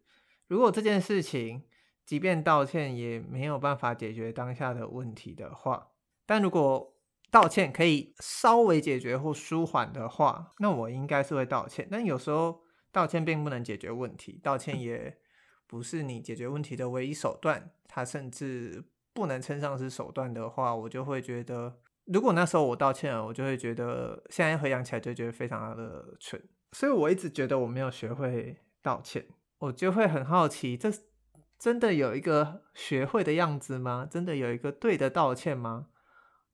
如果这件事情，即便道歉也没有办法解决当下的问题的话，但如果道歉可以稍微解决或舒缓的话，那我应该是会道歉。但有时候道歉并不能解决问题，道歉也不是你解决问题的唯一手段，它甚至不能称上是手段的话，我就会觉得。如果那时候我道歉了，我就会觉得现在回想起来就觉得非常的蠢，所以我一直觉得我没有学会道歉，我就会很好奇，这真的有一个学会的样子吗？真的有一个对的道歉吗？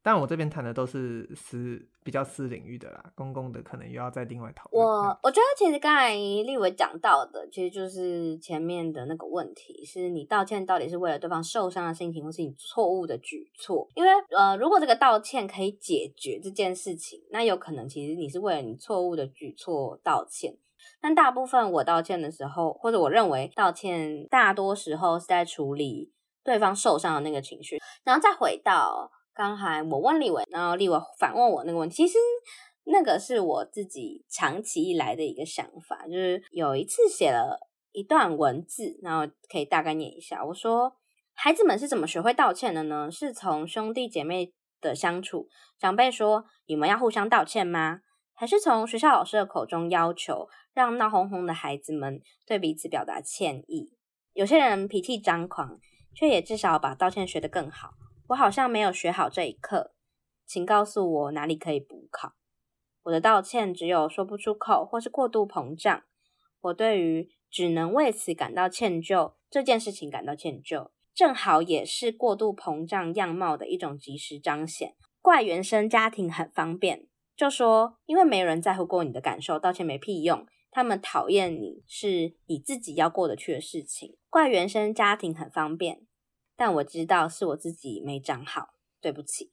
但我这边谈的都是私比较私领域的啦，公共的可能又要再另外讨论。我我觉得其实刚才立伟讲到的，其实就是前面的那个问题，是你道歉到底是为了对方受伤的心情，或是你错误的举措？因为呃，如果这个道歉可以解决这件事情，那有可能其实你是为了你错误的举措道歉。但大部分我道歉的时候，或者我认为道歉大多时候是在处理对方受伤的那个情绪，然后再回到。刚才我问立伟，然后立伟反问我那个问题，其实那个是我自己长期以来的一个想法，就是有一次写了一段文字，然后可以大概念一下。我说，孩子们是怎么学会道歉的呢？是从兄弟姐妹的相处，长辈说你们要互相道歉吗？还是从学校老师的口中要求，让闹哄哄的孩子们对彼此表达歉意？有些人脾气张狂，却也至少把道歉学得更好。我好像没有学好这一课，请告诉我哪里可以补考。我的道歉只有说不出口，或是过度膨胀。我对于只能为此感到歉疚这件事情感到歉疚，正好也是过度膨胀样貌的一种即时彰显。怪原生家庭很方便，就说因为没人在乎过你的感受，道歉没屁用。他们讨厌你是你自己要过得去的事情。怪原生家庭很方便，但我知道是我自己没长好，对不起。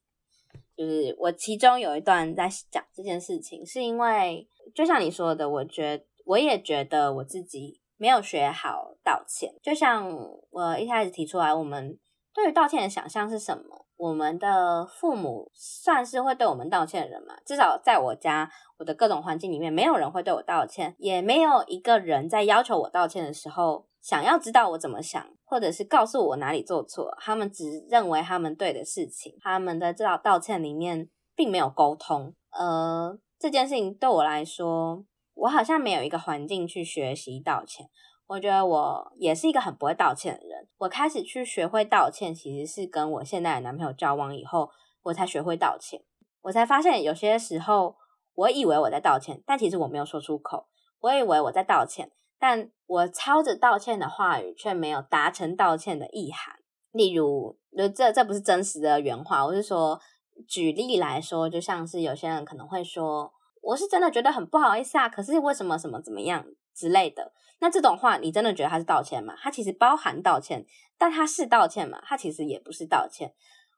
就是我其中有一段在讲这件事情，是因为就像你说的，我觉得我也觉得我自己没有学好道歉。就像我一开始提出来，我们对于道歉的想象是什么？我们的父母算是会对我们道歉的人嘛？至少在我家，我的各种环境里面，没有人会对我道歉，也没有一个人在要求我道歉的时候，想要知道我怎么想，或者是告诉我哪里做错。他们只认为他们对的事情，他们的这道道歉里面并没有沟通。呃，这件事情对我来说，我好像没有一个环境去学习道歉。我觉得我也是一个很不会道歉的人。我开始去学会道歉，其实是跟我现在的男朋友交往以后，我才学会道歉。我才发现有些时候，我以为我在道歉，但其实我没有说出口。我以为我在道歉，但我操着道歉的话语，却没有达成道歉的意涵。例如，这这不是真实的原话，我是说，举例来说，就像是有些人可能会说，我是真的觉得很不好意思啊，可是为什么什么怎么样之类的。那这种话，你真的觉得他是道歉吗？他其实包含道歉，但他是道歉吗？他其实也不是道歉。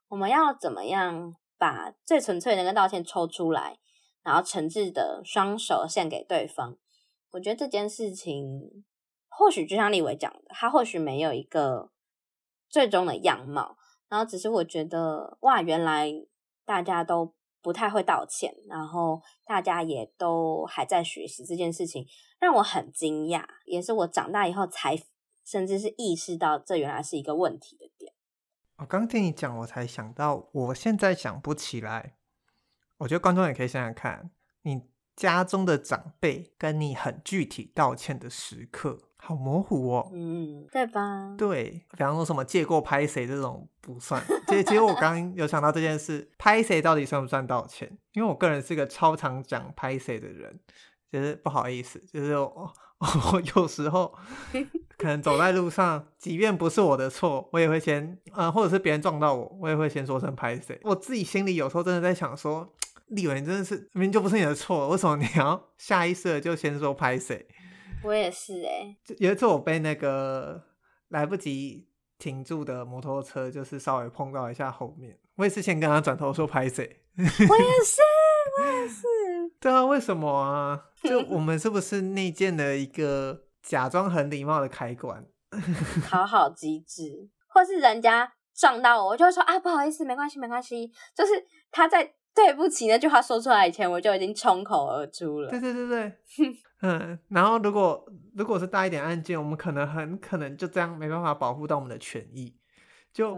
我们要怎么样把最纯粹的那个道歉抽出来，然后诚挚的双手献给对方？我觉得这件事情，或许就像立伟讲的，他或许没有一个最终的样貌，然后只是我觉得，哇，原来大家都。不太会道歉，然后大家也都还在学习这件事情，让我很惊讶，也是我长大以后才甚至是意识到这原来是一个问题的点。我刚听你讲，我才想到，我现在想不起来。我觉得观众也可以想想看，你家中的长辈跟你很具体道歉的时刻。好模糊哦，嗯，对吧？对，比方说什么借过拍谁这种不算。其实，其实我刚刚有想到这件事，拍谁到底算不算道歉？因为我个人是个超常讲拍谁的人，就是不好意思，就是我，我有时候 可能走在路上，即便不是我的错，我也会先，呃，或者是别人撞到我，我也会先说声拍谁。我自己心里有时候真的在想说，立伟，你真的是明明就不是你的错，为什么你要下意识的就先说拍谁？我也是哎、欸，有一次我被那个来不及停住的摩托车，就是稍微碰到一下后面，我也是先跟他转头说拍谁。我也 是，我也是。对啊，为什么啊？就我们是不是内建了一个假装很礼貌的开关？讨好机制，或是人家撞到我，我就会说啊，不好意思，没关系，没关系。就是他在对不起那句话说出来以前，我就已经冲口而出了。对对对对。嗯，然后如果如果是大一点案件，我们可能很可能就这样没办法保护到我们的权益。就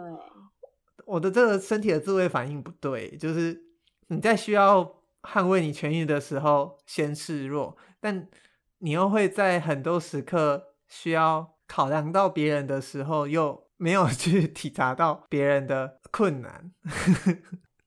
我的这个身体的自卫反应不对，就是你在需要捍卫你权益的时候先示弱，但你又会在很多时刻需要考量到别人的时候，又没有 去体察到别人的困难，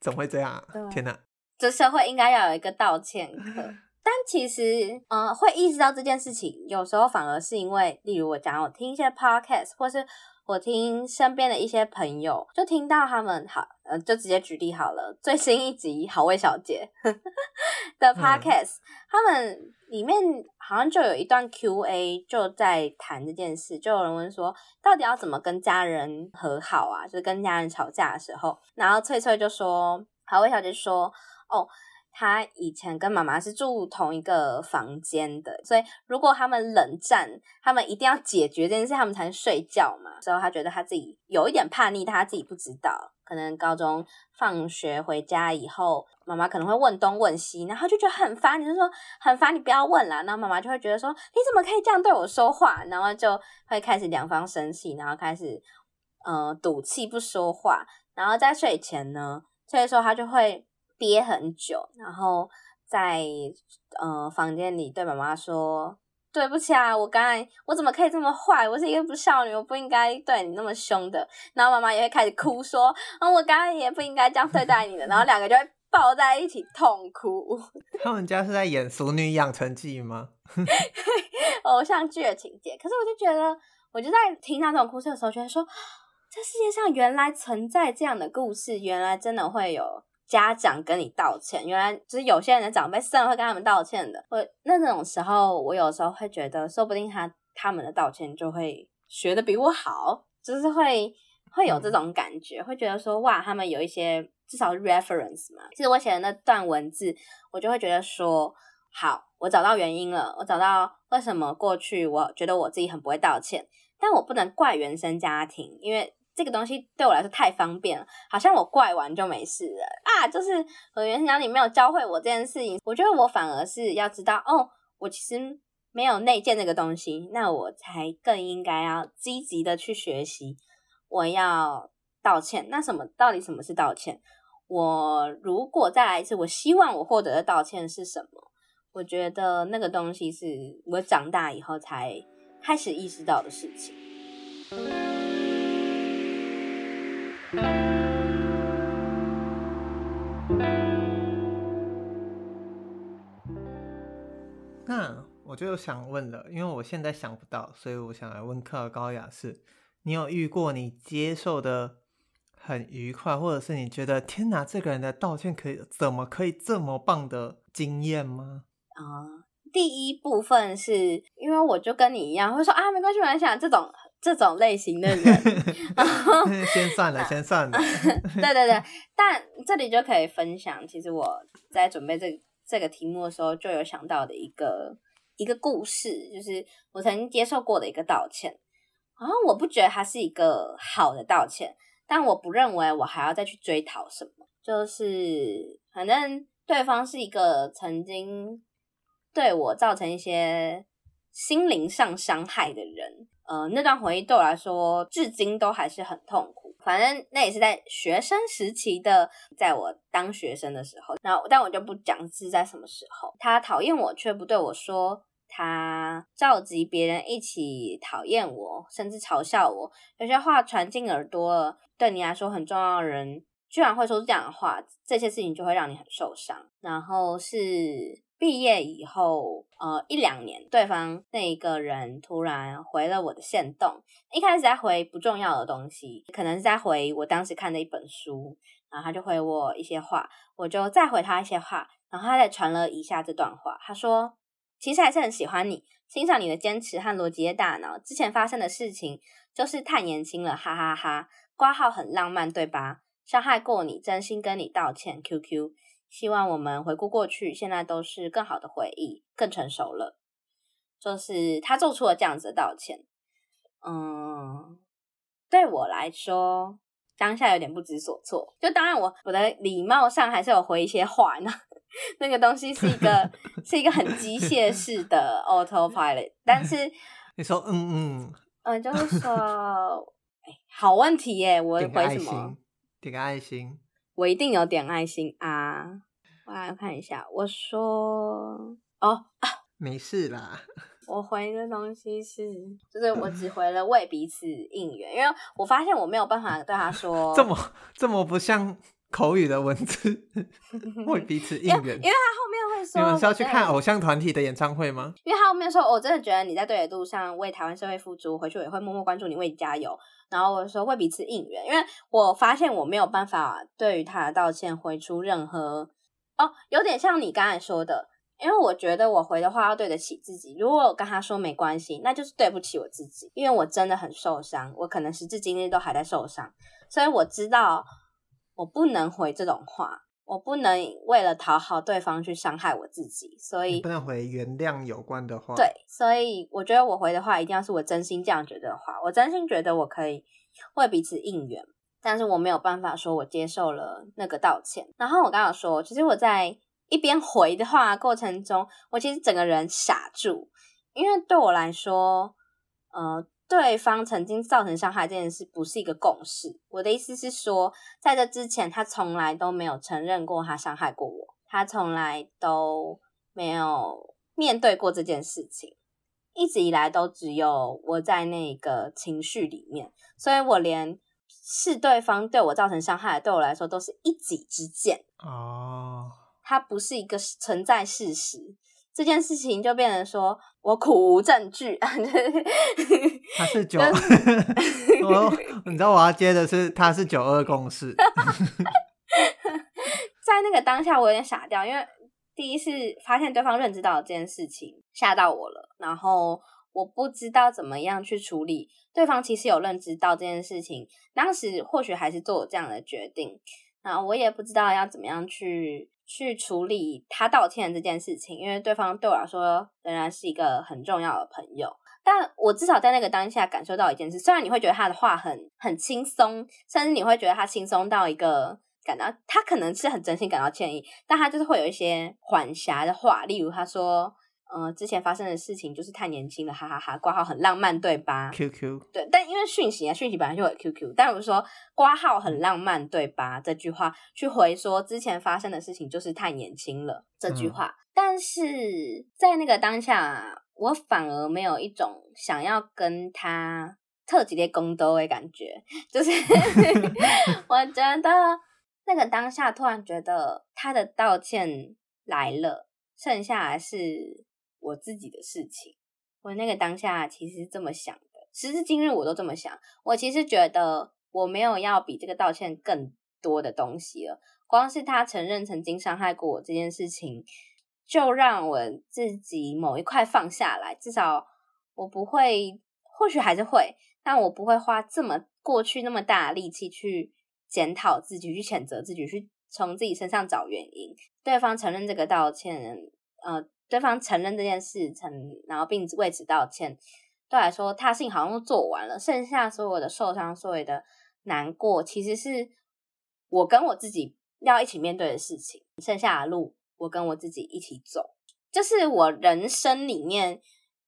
怎么会这样啊？天哪！这社会应该要有一个道歉课。但其实，嗯、呃，会意识到这件事情，有时候反而是因为，例如我讲，我听一些 podcast，或是我听身边的一些朋友，就听到他们好，呃，就直接举例好了，最新一集好味小姐 的 podcast，、嗯、他们里面好像就有一段 Q&A，就在谈这件事，就有人问说，到底要怎么跟家人和好啊？就是跟家人吵架的时候，然后翠翠就说，好味小姐说，哦。他以前跟妈妈是住同一个房间的，所以如果他们冷战，他们一定要解决这件事，他们才能睡觉嘛。之后他觉得他自己有一点叛逆，他自己不知道。可能高中放学回家以后，妈妈可能会问东问西，然后就觉得很烦，你就说很烦，你不要问了。然后妈妈就会觉得说，你怎么可以这样对我说话？然后就会开始两方生气，然后开始呃赌气不说话。然后在睡前呢，所以说他就会。憋很久，然后在呃房间里对妈妈说：“对不起啊，我刚才我怎么可以这么坏？我是一个不孝女，我不应该对你那么凶的。”然后妈妈也会开始哭说：“嗯，我刚才也不应该这样对待你的。”然后两个就会抱在一起痛哭。他们家是在演《熟女养成记》吗？偶像剧的情节。可是我就觉得，我就在听到这种故事的时候，觉得说，这世界上原来存在这样的故事，原来真的会有家长跟你道歉，原来就是有些人的长辈是会跟他们道歉的。我那种时候，我有时候会觉得，说不定他他们的道歉就会学的比我好，就是会。会有这种感觉，会觉得说哇，他们有一些至少 reference 嘛。其实我写的那段文字，我就会觉得说，好，我找到原因了，我找到为什么过去我觉得我自己很不会道歉，但我不能怪原生家庭，因为这个东西对我来说太方便了，好像我怪完就没事了啊。就是我原生家庭没有教会我这件事情，我觉得我反而是要知道，哦，我其实没有内建那个东西，那我才更应该要积极的去学习。我要道歉，那什么？到底什么是道歉？我如果再来一次，我希望我获得的道歉是什么？我觉得那个东西是我长大以后才开始意识到的事情。那我就想问了，因为我现在想不到，所以我想来问克尔高雅是。你有遇过你接受的很愉快，或者是你觉得天哪，这个人的道歉可以怎么可以这么棒的经验吗？啊、第一部分是因为我就跟你一样，会说啊，没关系，我在想这种这种类型的人，先算了，先算了。对对对，但这里就可以分享，其实我在准备这这个题目的时候，就有想到的一个一个故事，就是我曾经接受过的一个道歉。然后我不觉得他是一个好的道歉，但我不认为我还要再去追讨什么。就是反正对方是一个曾经对我造成一些心灵上伤害的人，呃，那段回忆对我来说至今都还是很痛苦。反正那也是在学生时期的，在我当学生的时候，然后但我就不讲是在什么时候。他讨厌我却不对我说。他召集别人一起讨厌我，甚至嘲笑我。有些话传进耳朵了，对你来说很重要的人，居然会说这样的话，这些事情就会让你很受伤。然后是毕业以后，呃，一两年，对方那一个人突然回了我的线动，一开始在回不重要的东西，可能是在回我当时看的一本书，然后他就回我一些话，我就再回他一些话，然后他再传了一下这段话，他说。其实还是很喜欢你，欣赏你的坚持和逻辑的大脑。之前发生的事情就是太年轻了，哈哈哈哈。括号很浪漫，对吧？伤害过你，真心跟你道歉。QQ，希望我们回顾过去，现在都是更好的回忆，更成熟了。就是他做出了这样子的道歉。嗯，对我来说，当下有点不知所措。就当然我，我我的礼貌上还是有回一些话呢。那个东西是一个是一个很机械式的 autopilot，但是 你说嗯嗯嗯，就是说，哎，好问题耶，我回什么？点个爱心，我一定有点爱心啊！我来看一下，我说哦啊，没事啦。我回的东西是，就是我只回了为彼此应援，因为我发现我没有办法对他说这么这么不像。口语的文字 会彼此应援，因为他后面会说，你们是要去看偶像团体的演唱会吗？因为他后面说，我真的觉得你在对的路上为台湾社会付出，回去我也会默默关注你，为你加油。然后我说会彼此应援，因为我发现我没有办法对于他的道歉回出任何哦，有点像你刚才说的，因为我觉得我回的话要对得起自己。如果我跟他说没关系，那就是对不起我自己，因为我真的很受伤，我可能时至今日都还在受伤，所以我知道。我不能回这种话，我不能为了讨好对方去伤害我自己，所以不能回原谅有关的话。对，所以我觉得我回的话一定要是我真心这样觉得的话，我真心觉得我可以为彼此应援，但是我没有办法说我接受了那个道歉。然后我刚刚说，其实我在一边回的话过程中，我其实整个人傻住，因为对我来说，呃。对方曾经造成伤害这件事不是一个共识。我的意思是说，在这之前，他从来都没有承认过他伤害过我，他从来都没有面对过这件事情，一直以来都只有我在那个情绪里面，所以我连是对方对我造成伤害，对我来说都是一己之见哦，它不是一个存在事实。这件事情就变成说我苦无证据，他是九，我你知道我要接的是他是九二共识，在那个当下我有点傻掉，因为第一次发现对方认知到这件事情吓到我了，然后我不知道怎么样去处理。对方其实有认知到这件事情，当时或许还是做了这样的决定，然后我也不知道要怎么样去。去处理他道歉这件事情，因为对方对我来说仍然是一个很重要的朋友。但我至少在那个当下感受到一件事，虽然你会觉得他的话很很轻松，甚至你会觉得他轻松到一个感到他可能是很真心感到歉意，但他就是会有一些缓颊的话，例如他说。嗯、呃，之前发生的事情就是太年轻了，哈哈哈，哈。挂号很浪漫，对吧？QQ 对，但因为讯息啊，讯息本来就有 QQ，但我说挂号很浪漫，对吧？这句话去回说之前发生的事情就是太年轻了这句话，嗯、但是在那个当下，我反而没有一种想要跟他特级的宫斗的感觉，就是 我觉得那个当下突然觉得他的道歉来了，剩下来是。我自己的事情，我那个当下其实是这么想的，时至今日我都这么想。我其实觉得我没有要比这个道歉更多的东西了，光是他承认曾经伤害过我这件事情，就让我自己某一块放下来。至少我不会，或许还是会，但我不会花这么过去那么大的力气去检讨自己，去谴责自己，去从自己身上找原因。对方承认这个道歉，呃。对方承认这件事，承然后并为此道歉，对来说，他事情好像都做完了，剩下所有的受伤、所有的难过，其实是我跟我自己要一起面对的事情。剩下的路，我跟我自己一起走，这是我人生里面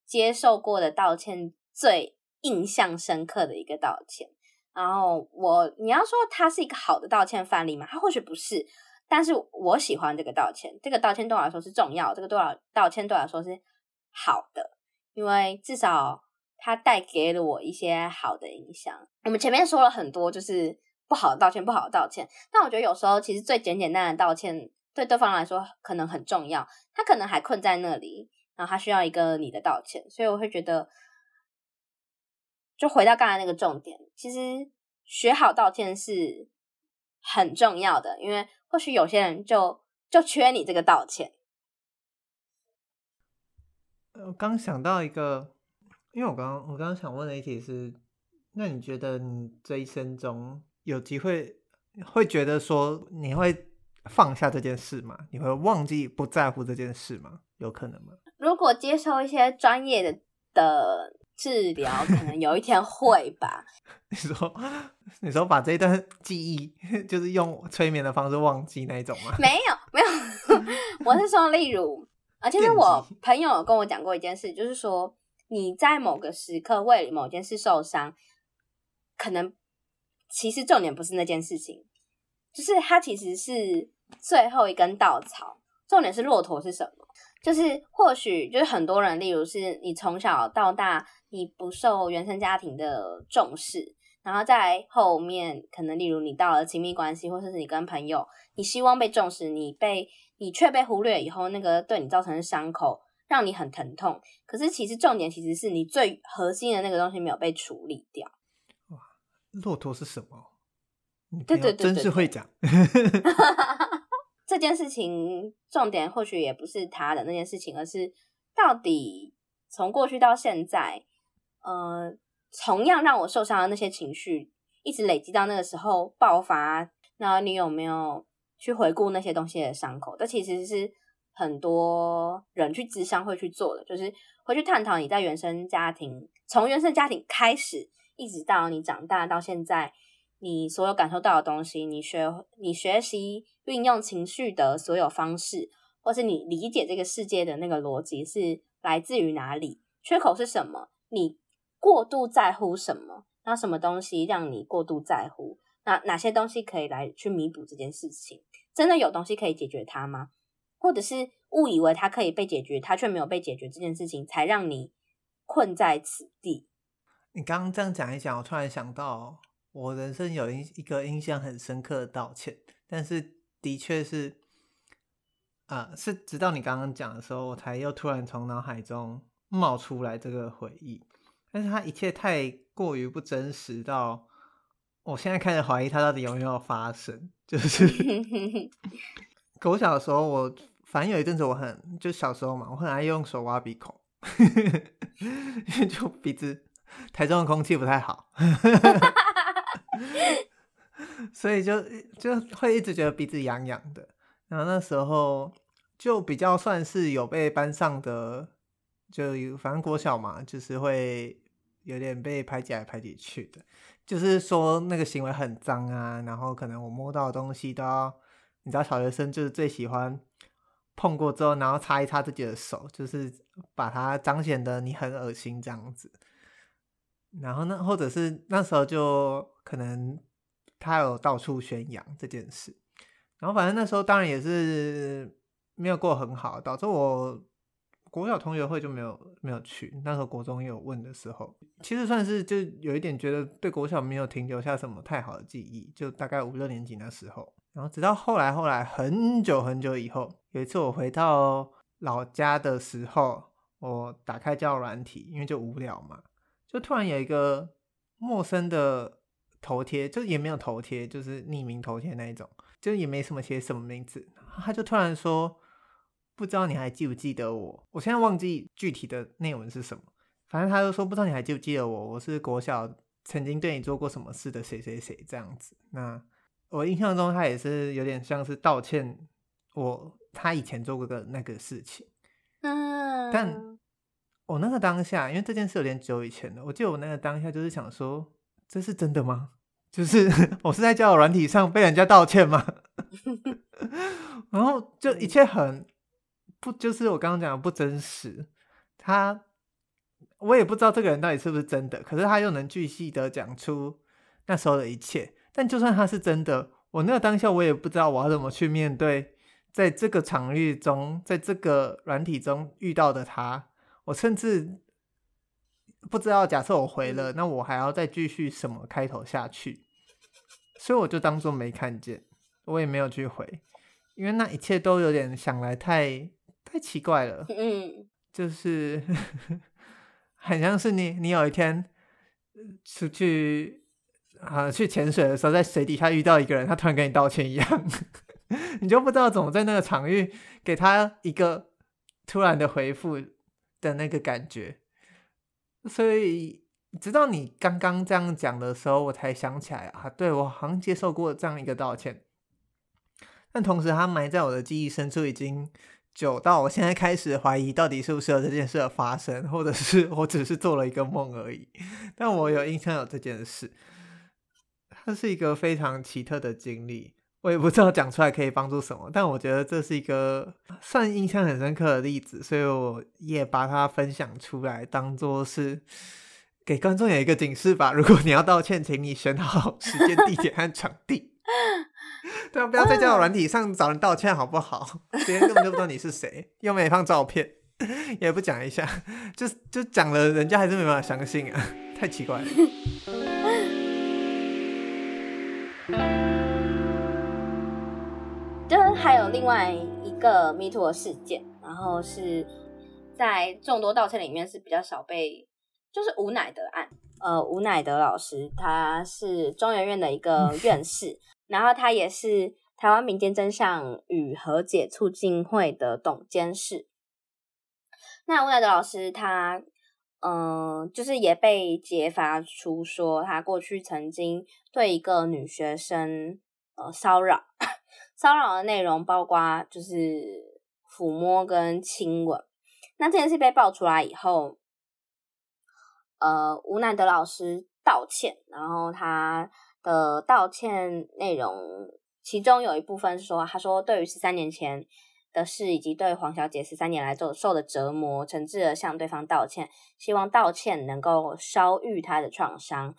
接受过的道歉最印象深刻的一个道歉。然后我，你要说他是一个好的道歉范例吗？他或许不是。但是我喜欢这个道歉，这个道歉对我来说是重要，这个对我道歉对我来说是好的，因为至少它带给了我一些好的影响。我们前面说了很多，就是不好的道歉，不好的道歉。但我觉得有时候其实最简简单单的道歉，对对方来说可能很重要，他可能还困在那里，然后他需要一个你的道歉。所以我会觉得，就回到刚才那个重点，其实学好道歉是很重要的，因为。或许有些人就就缺你这个道歉。我刚想到一个，因为我刚我刚刚想问的一题是，那你觉得你这一生中有机会会觉得说你会放下这件事吗？你会忘记不在乎这件事吗？有可能吗？如果接受一些专业的的。治疗可能有一天会吧。你说，你说把这一段记忆，就是用催眠的方式忘记那一种吗？没有，没有。我是说，例如，啊，其实我朋友有跟我讲过一件事，就是说你在某个时刻为某件事受伤，可能其实重点不是那件事情，就是它其实是最后一根稻草。重点是骆驼是什么？就是或许就是很多人，例如是你从小到大。你不受原生家庭的重视，然后在后面可能例如你到了亲密关系，或者是你跟朋友，你希望被重视，你被你却被忽略以后，那个对你造成的伤口让你很疼痛。可是其实重点其实是你最核心的那个东西没有被处理掉。哇，骆驼是什么？对对对，真是会讲。这件事情重点或许也不是他的那件事情，而是到底从过去到现在。呃，同样让我受伤的那些情绪，一直累积到那个时候爆发。那你有没有去回顾那些东西的伤口？这其实是很多人去咨商会去做的，就是会去探讨你在原生家庭，从原生家庭开始，一直到你长大到现在，你所有感受到的东西，你学你学习运用情绪的所有方式，或是你理解这个世界的那个逻辑是来自于哪里？缺口是什么？你。过度在乎什么？那什么东西让你过度在乎？那哪些东西可以来去弥补这件事情？真的有东西可以解决它吗？或者是误以为它可以被解决，它却没有被解决这件事情，才让你困在此地？你刚刚这样讲一讲，我突然想到，我人生有一一个印象很深刻的道歉，但是的确是，啊、是直到你刚刚讲的时候，我才又突然从脑海中冒出来这个回忆。但是它一切太过于不真实到，我现在开始怀疑它到底有没有发生。就是 我小时候，我反正有一阵子我很就小时候嘛，我很爱用手挖鼻孔，因为就鼻子台中的空气不太好。所以就就会一直觉得鼻子痒痒的，然后那时候就比较算是有被班上的，就有反正国小嘛，就是会有点被排挤来排挤去的，就是说那个行为很脏啊，然后可能我摸到的东西都要，你知道小学生就是最喜欢碰过之后，然后擦一擦自己的手，就是把它彰显的你很恶心这样子。然后呢，或者是那时候就可能他有到处宣扬这件事，然后反正那时候当然也是没有过很好，导致我国小同学会就没有没有去。那时候国中也有问的时候，其实算是就有一点觉得对国小没有停留下什么太好的记忆，就大概五六年级那时候。然后直到后来后来很久很久以后，有一次我回到老家的时候，我打开交友软体，因为就无聊嘛。就突然有一个陌生的头贴，就也没有头贴，就是匿名头贴那一种，就也没什么写什么名字。他就突然说：“不知道你还记不记得我？”我现在忘记具体的内文是什么，反正他就说：“不知道你还记不记得我？我是国小曾经对你做过什么事的谁谁谁这样子。”那我印象中他也是有点像是道歉我他以前做过的那个事情，嗯，但。我那个当下，因为这件事有点久以前了，我记得我那个当下就是想说，这是真的吗？就是 我是在交友软体上被人家道歉吗？然后就一切很不，就是我刚刚讲的不真实。他，我也不知道这个人到底是不是真的，可是他又能巨细的讲出那时候的一切。但就算他是真的，我那个当下我也不知道我要怎么去面对，在这个场域中，在这个软体中遇到的他。我甚至不知道，假设我回了，那我还要再继续什么开头下去，所以我就当做没看见，我也没有去回，因为那一切都有点想来太太奇怪了，嗯，就是 很像是你你有一天出去啊去潜水的时候，在水底下遇到一个人，他突然跟你道歉一样，你就不知道怎么在那个场域给他一个突然的回复。的那个感觉，所以直到你刚刚这样讲的时候，我才想起来啊，对，我好像接受过这样一个道歉，但同时它埋在我的记忆深处已经久到我现在开始怀疑到底是不是有这件事的发生，或者是我只是做了一个梦而已。但我有印象有这件事，它是一个非常奇特的经历。我也不知道讲出来可以帮助什么，但我觉得这是一个算印象很深刻的例子，所以我也把它分享出来，当做是给观众有一个警示吧。如果你要道歉，请你选好时间、地点和场地，对啊，不要在交友软体上找人道歉，好不好？别人根本就不知道你是谁，又没放照片，也不讲一下，就就讲了，人家还是没办法相信啊，太奇怪了。还有另外一个 MeToo 的事件，然后是在众多道歉里面是比较少被，就是吴乃德案。呃，吴乃德老师他是中研院的一个院士，然后他也是台湾民间真相与和解促进会的董监事。那吴乃德老师他，嗯、呃，就是也被揭发出说他过去曾经对一个女学生呃骚扰。骚扰的内容包括就是抚摸跟亲吻。那这件事被爆出来以后，呃，吴乃德老师道歉，然后他的道歉内容，其中有一部分是说，他说对于十三年前的事以及对黄小姐十三年来受受的折磨，诚挚的向对方道歉，希望道歉能够烧愈他的创伤。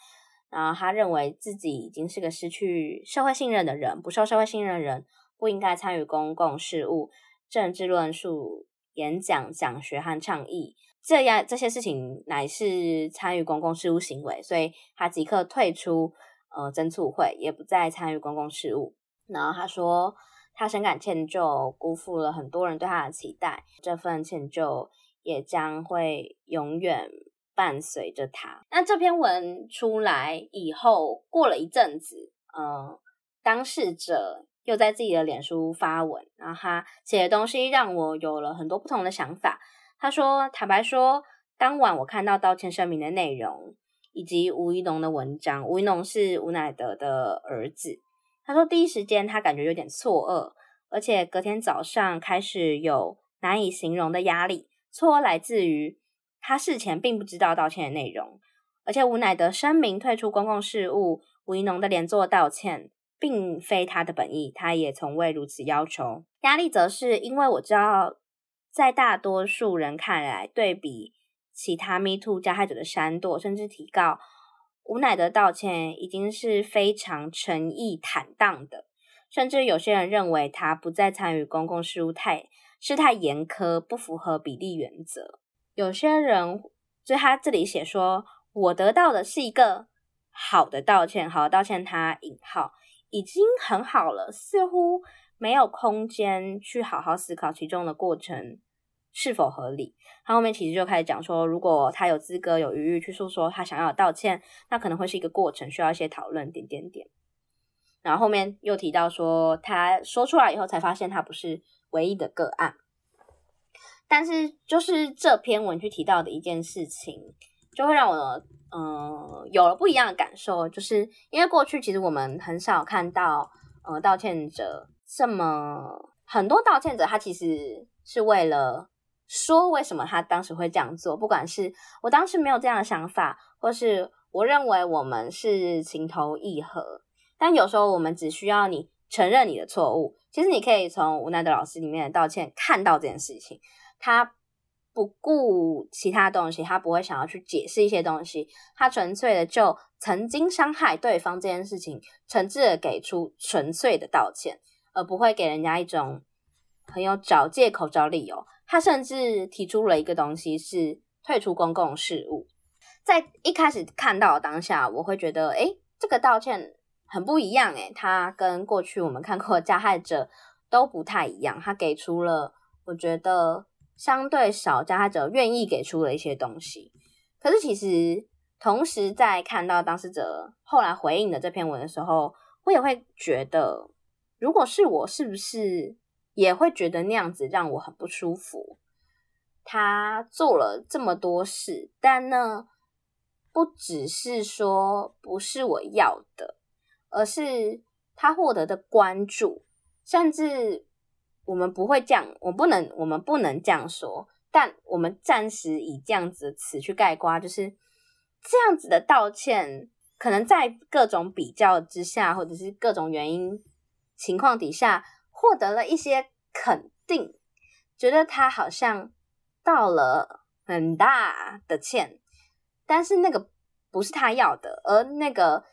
然后他认为自己已经是个失去社会信任的人，不受社会信任的人不应该参与公共事务、政治论述、演讲、讲学和倡议，这样这些事情乃是参与公共事务行为，所以他即刻退出呃侦促会，也不再参与公共事务。然后他说，他深感歉疚，辜负了很多人对他的期待，这份歉疚也将会永远伴随着他。那这篇文出来以后，过了一阵子，嗯、呃，当事者。又在自己的脸书发文，然后他写的东西让我有了很多不同的想法。他说：“坦白说，当晚我看到道歉声明的内容以及吴怡农的文章，吴怡农是吴乃德的儿子。他说第一时间他感觉有点错愕，而且隔天早上开始有难以形容的压力。错愕来自于他事前并不知道道歉的内容，而且吴乃德声明退出公共事务，吴怡农的连作道歉。”并非他的本意，他也从未如此要求。压力则是因为我知道，在大多数人看来，对比其他 Me Too 加害者的闪躲甚至提告，吴乃德道歉已经是非常诚意坦荡的。甚至有些人认为他不再参与公共事务太是太严苛，不符合比例原则。有些人就他这里写说，我得到的是一个好的道歉，好道歉，他引号。已经很好了，似乎没有空间去好好思考其中的过程是否合理。他后面其实就开始讲说，如果他有资格、有余裕去诉说他想要道歉，那可能会是一个过程，需要一些讨论，点点点。然后后面又提到说，他说出来以后才发现他不是唯一的个案，但是就是这篇文去提到的一件事情，就会让我。嗯，有了不一样的感受，就是因为过去其实我们很少看到，呃，道歉者这么很多道歉者，他其实是为了说为什么他当时会这样做，不管是我当时没有这样的想法，或是我认为我们是情投意合，但有时候我们只需要你承认你的错误，其实你可以从无奈的老师里面的道歉看到这件事情，他。不顾其他东西，他不会想要去解释一些东西，他纯粹的就曾经伤害对方这件事情，诚挚的给出纯粹的道歉，而不会给人家一种很有找借口、找理由。他甚至提出了一个东西是退出公共事务。在一开始看到当下，我会觉得，诶，这个道歉很不一样，诶，他跟过去我们看过的加害者都不太一样，他给出了，我觉得。相对少加害者愿意给出了一些东西，可是其实同时在看到当事者后来回应的这篇文的时候，我也会觉得，如果是我，是不是也会觉得那样子让我很不舒服？他做了这么多事，但呢，不只是说不是我要的，而是他获得的关注，甚至。我们不会这样，我不能，我们不能这样说。但我们暂时以这样子的词去概括，就是这样子的道歉，可能在各种比较之下，或者是各种原因情况底下，获得了一些肯定，觉得他好像道了很大的歉，但是那个不是他要的，而那个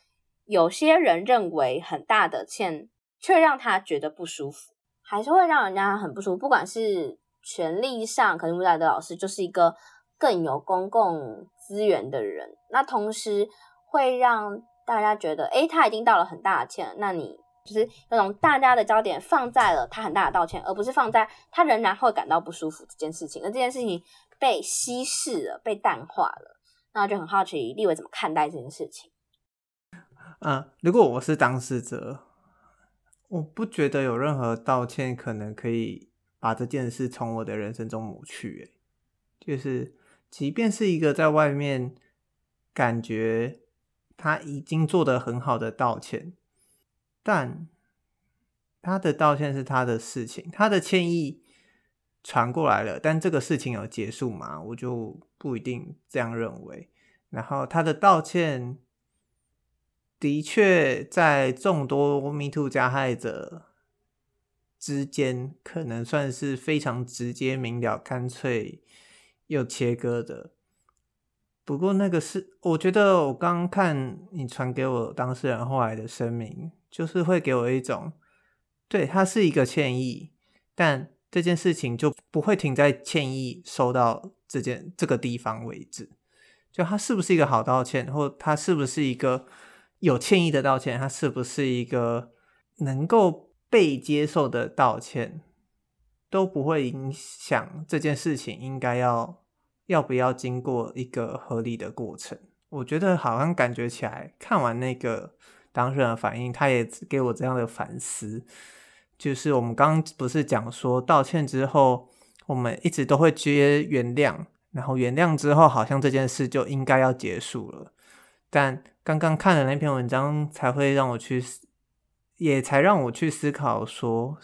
有些人认为很大的歉，却让他觉得不舒服。还是会让人家很不舒服，不管是权力上，可能吴乃德老师就是一个更有公共资源的人，那同时会让大家觉得，诶，他已经道了很大的歉，那你就是那种大家的焦点放在了他很大的道歉，而不是放在他仍然会感到不舒服这件事情，而这件事情被稀释了，被淡化了，那就很好奇立幃怎么看待这件事情。嗯，如果我是当事者。我不觉得有任何道歉可能可以把这件事从我的人生中抹去。诶，就是即便是一个在外面感觉他已经做得很好的道歉，但他的道歉是他的事情，他的歉意传过来了，但这个事情有结束吗？我就不一定这样认为。然后他的道歉。的确，在众多 MeToo 加害者之间，可能算是非常直接明了、干脆又切割的。不过，那个是我觉得，我刚看你传给我当事人后来的声明，就是会给我一种，对，他是一个歉意，但这件事情就不会停在歉意收到这件这个地方为止。就他是不是一个好道歉，或他是不是一个？有歉意的道歉，它是不是一个能够被接受的道歉，都不会影响这件事情应该要要不要经过一个合理的过程。我觉得好像感觉起来，看完那个当事人的反应，他也给我这样的反思，就是我们刚刚不是讲说道歉之后，我们一直都会接原谅，然后原谅之后，好像这件事就应该要结束了，但。刚刚看的那篇文章，才会让我去，也才让我去思考说，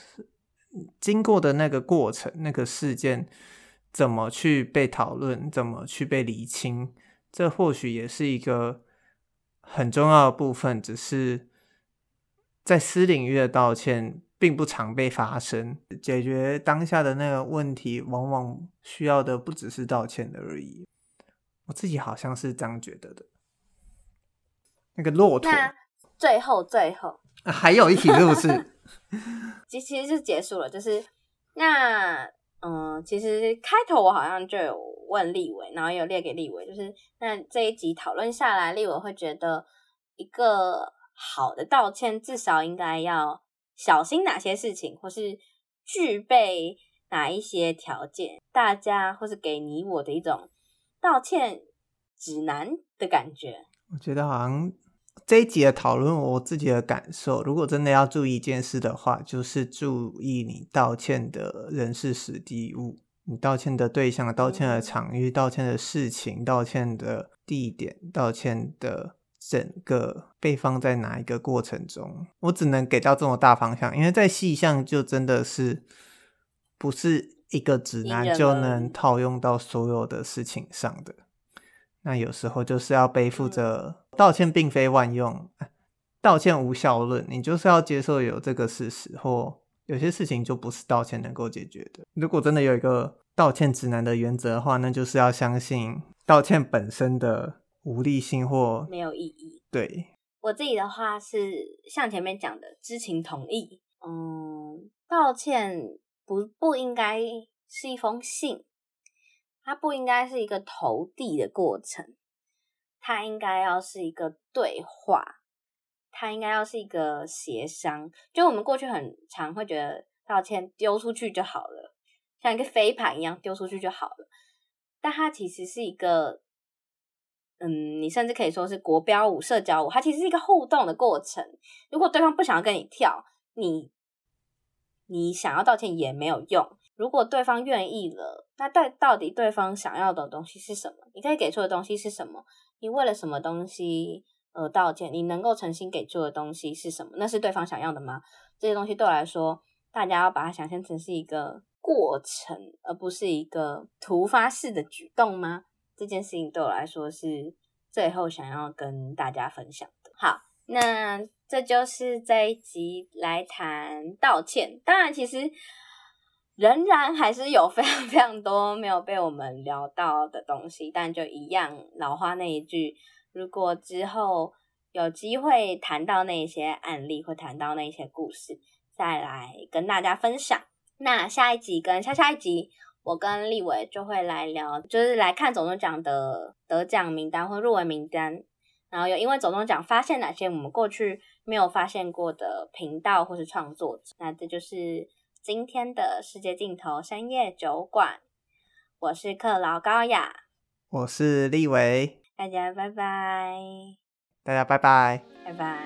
经过的那个过程，那个事件怎么去被讨论，怎么去被厘清，这或许也是一个很重要的部分。只是在私领域的道歉，并不常被发生。解决当下的那个问题，往往需要的不只是道歉的而已。我自己好像是这样觉得的。那个骆驼，那最后最后、啊、还有一题是不是？其其实就结束了，就是那嗯，其实开头我好像就有问立伟，然后有列给立伟，就是那这一集讨论下来，立伟会觉得一个好的道歉至少应该要小心哪些事情，或是具备哪一些条件，大家或是给你我的一种道歉指南的感觉。我觉得好像。这一集的讨论，我自己的感受，如果真的要注意一件事的话，就是注意你道歉的人事时地物，你道歉的对象、道歉的场域、道歉的事情、道歉的地点、道歉的整个被放在哪一个过程中。我只能给到这么大方向，因为在细项就真的是不是一个指南就能套用到所有的事情上的。那有时候就是要背负着道歉并非万用，道歉无效论，你就是要接受有这个事实，或有些事情就不是道歉能够解决的。如果真的有一个道歉指南的原则的话，那就是要相信道歉本身的无力性或没有意义。对，我自己的话是像前面讲的知情同意，嗯，道歉不不应该是一封信。它不应该是一个投递的过程，它应该要是一个对话，它应该要是一个协商。就我们过去很常会觉得道歉丢出去就好了，像一个飞盘一样丢出去就好了。但它其实是一个，嗯，你甚至可以说是国标舞、社交舞，它其实是一个互动的过程。如果对方不想要跟你跳，你你想要道歉也没有用。如果对方愿意了，那到到底对方想要的东西是什么？你可以给出的东西是什么？你为了什么东西而道歉？你能够诚心给出的东西是什么？那是对方想要的吗？这些东西对我来说，大家要把它想象成是一个过程，而不是一个突发式的举动吗？这件事情对我来说是最后想要跟大家分享的。好，那这就是这一集来谈道歉。当然，其实。仍然还是有非常 非常多没有被我们聊到的东西，但就一样老话那一句，如果之后有机会谈到那些案例或谈到那些故事，再来跟大家分享。那下一集跟下下一集，我跟立伟就会来聊，就是来看总统奖的得奖名单或入围名单，然后有因为总统奖发现哪些我们过去没有发现过的频道或是创作者，那这就是。今天的世界尽头深夜酒馆，我是克劳高雅，我是立维，大家拜拜，大家拜拜，拜拜。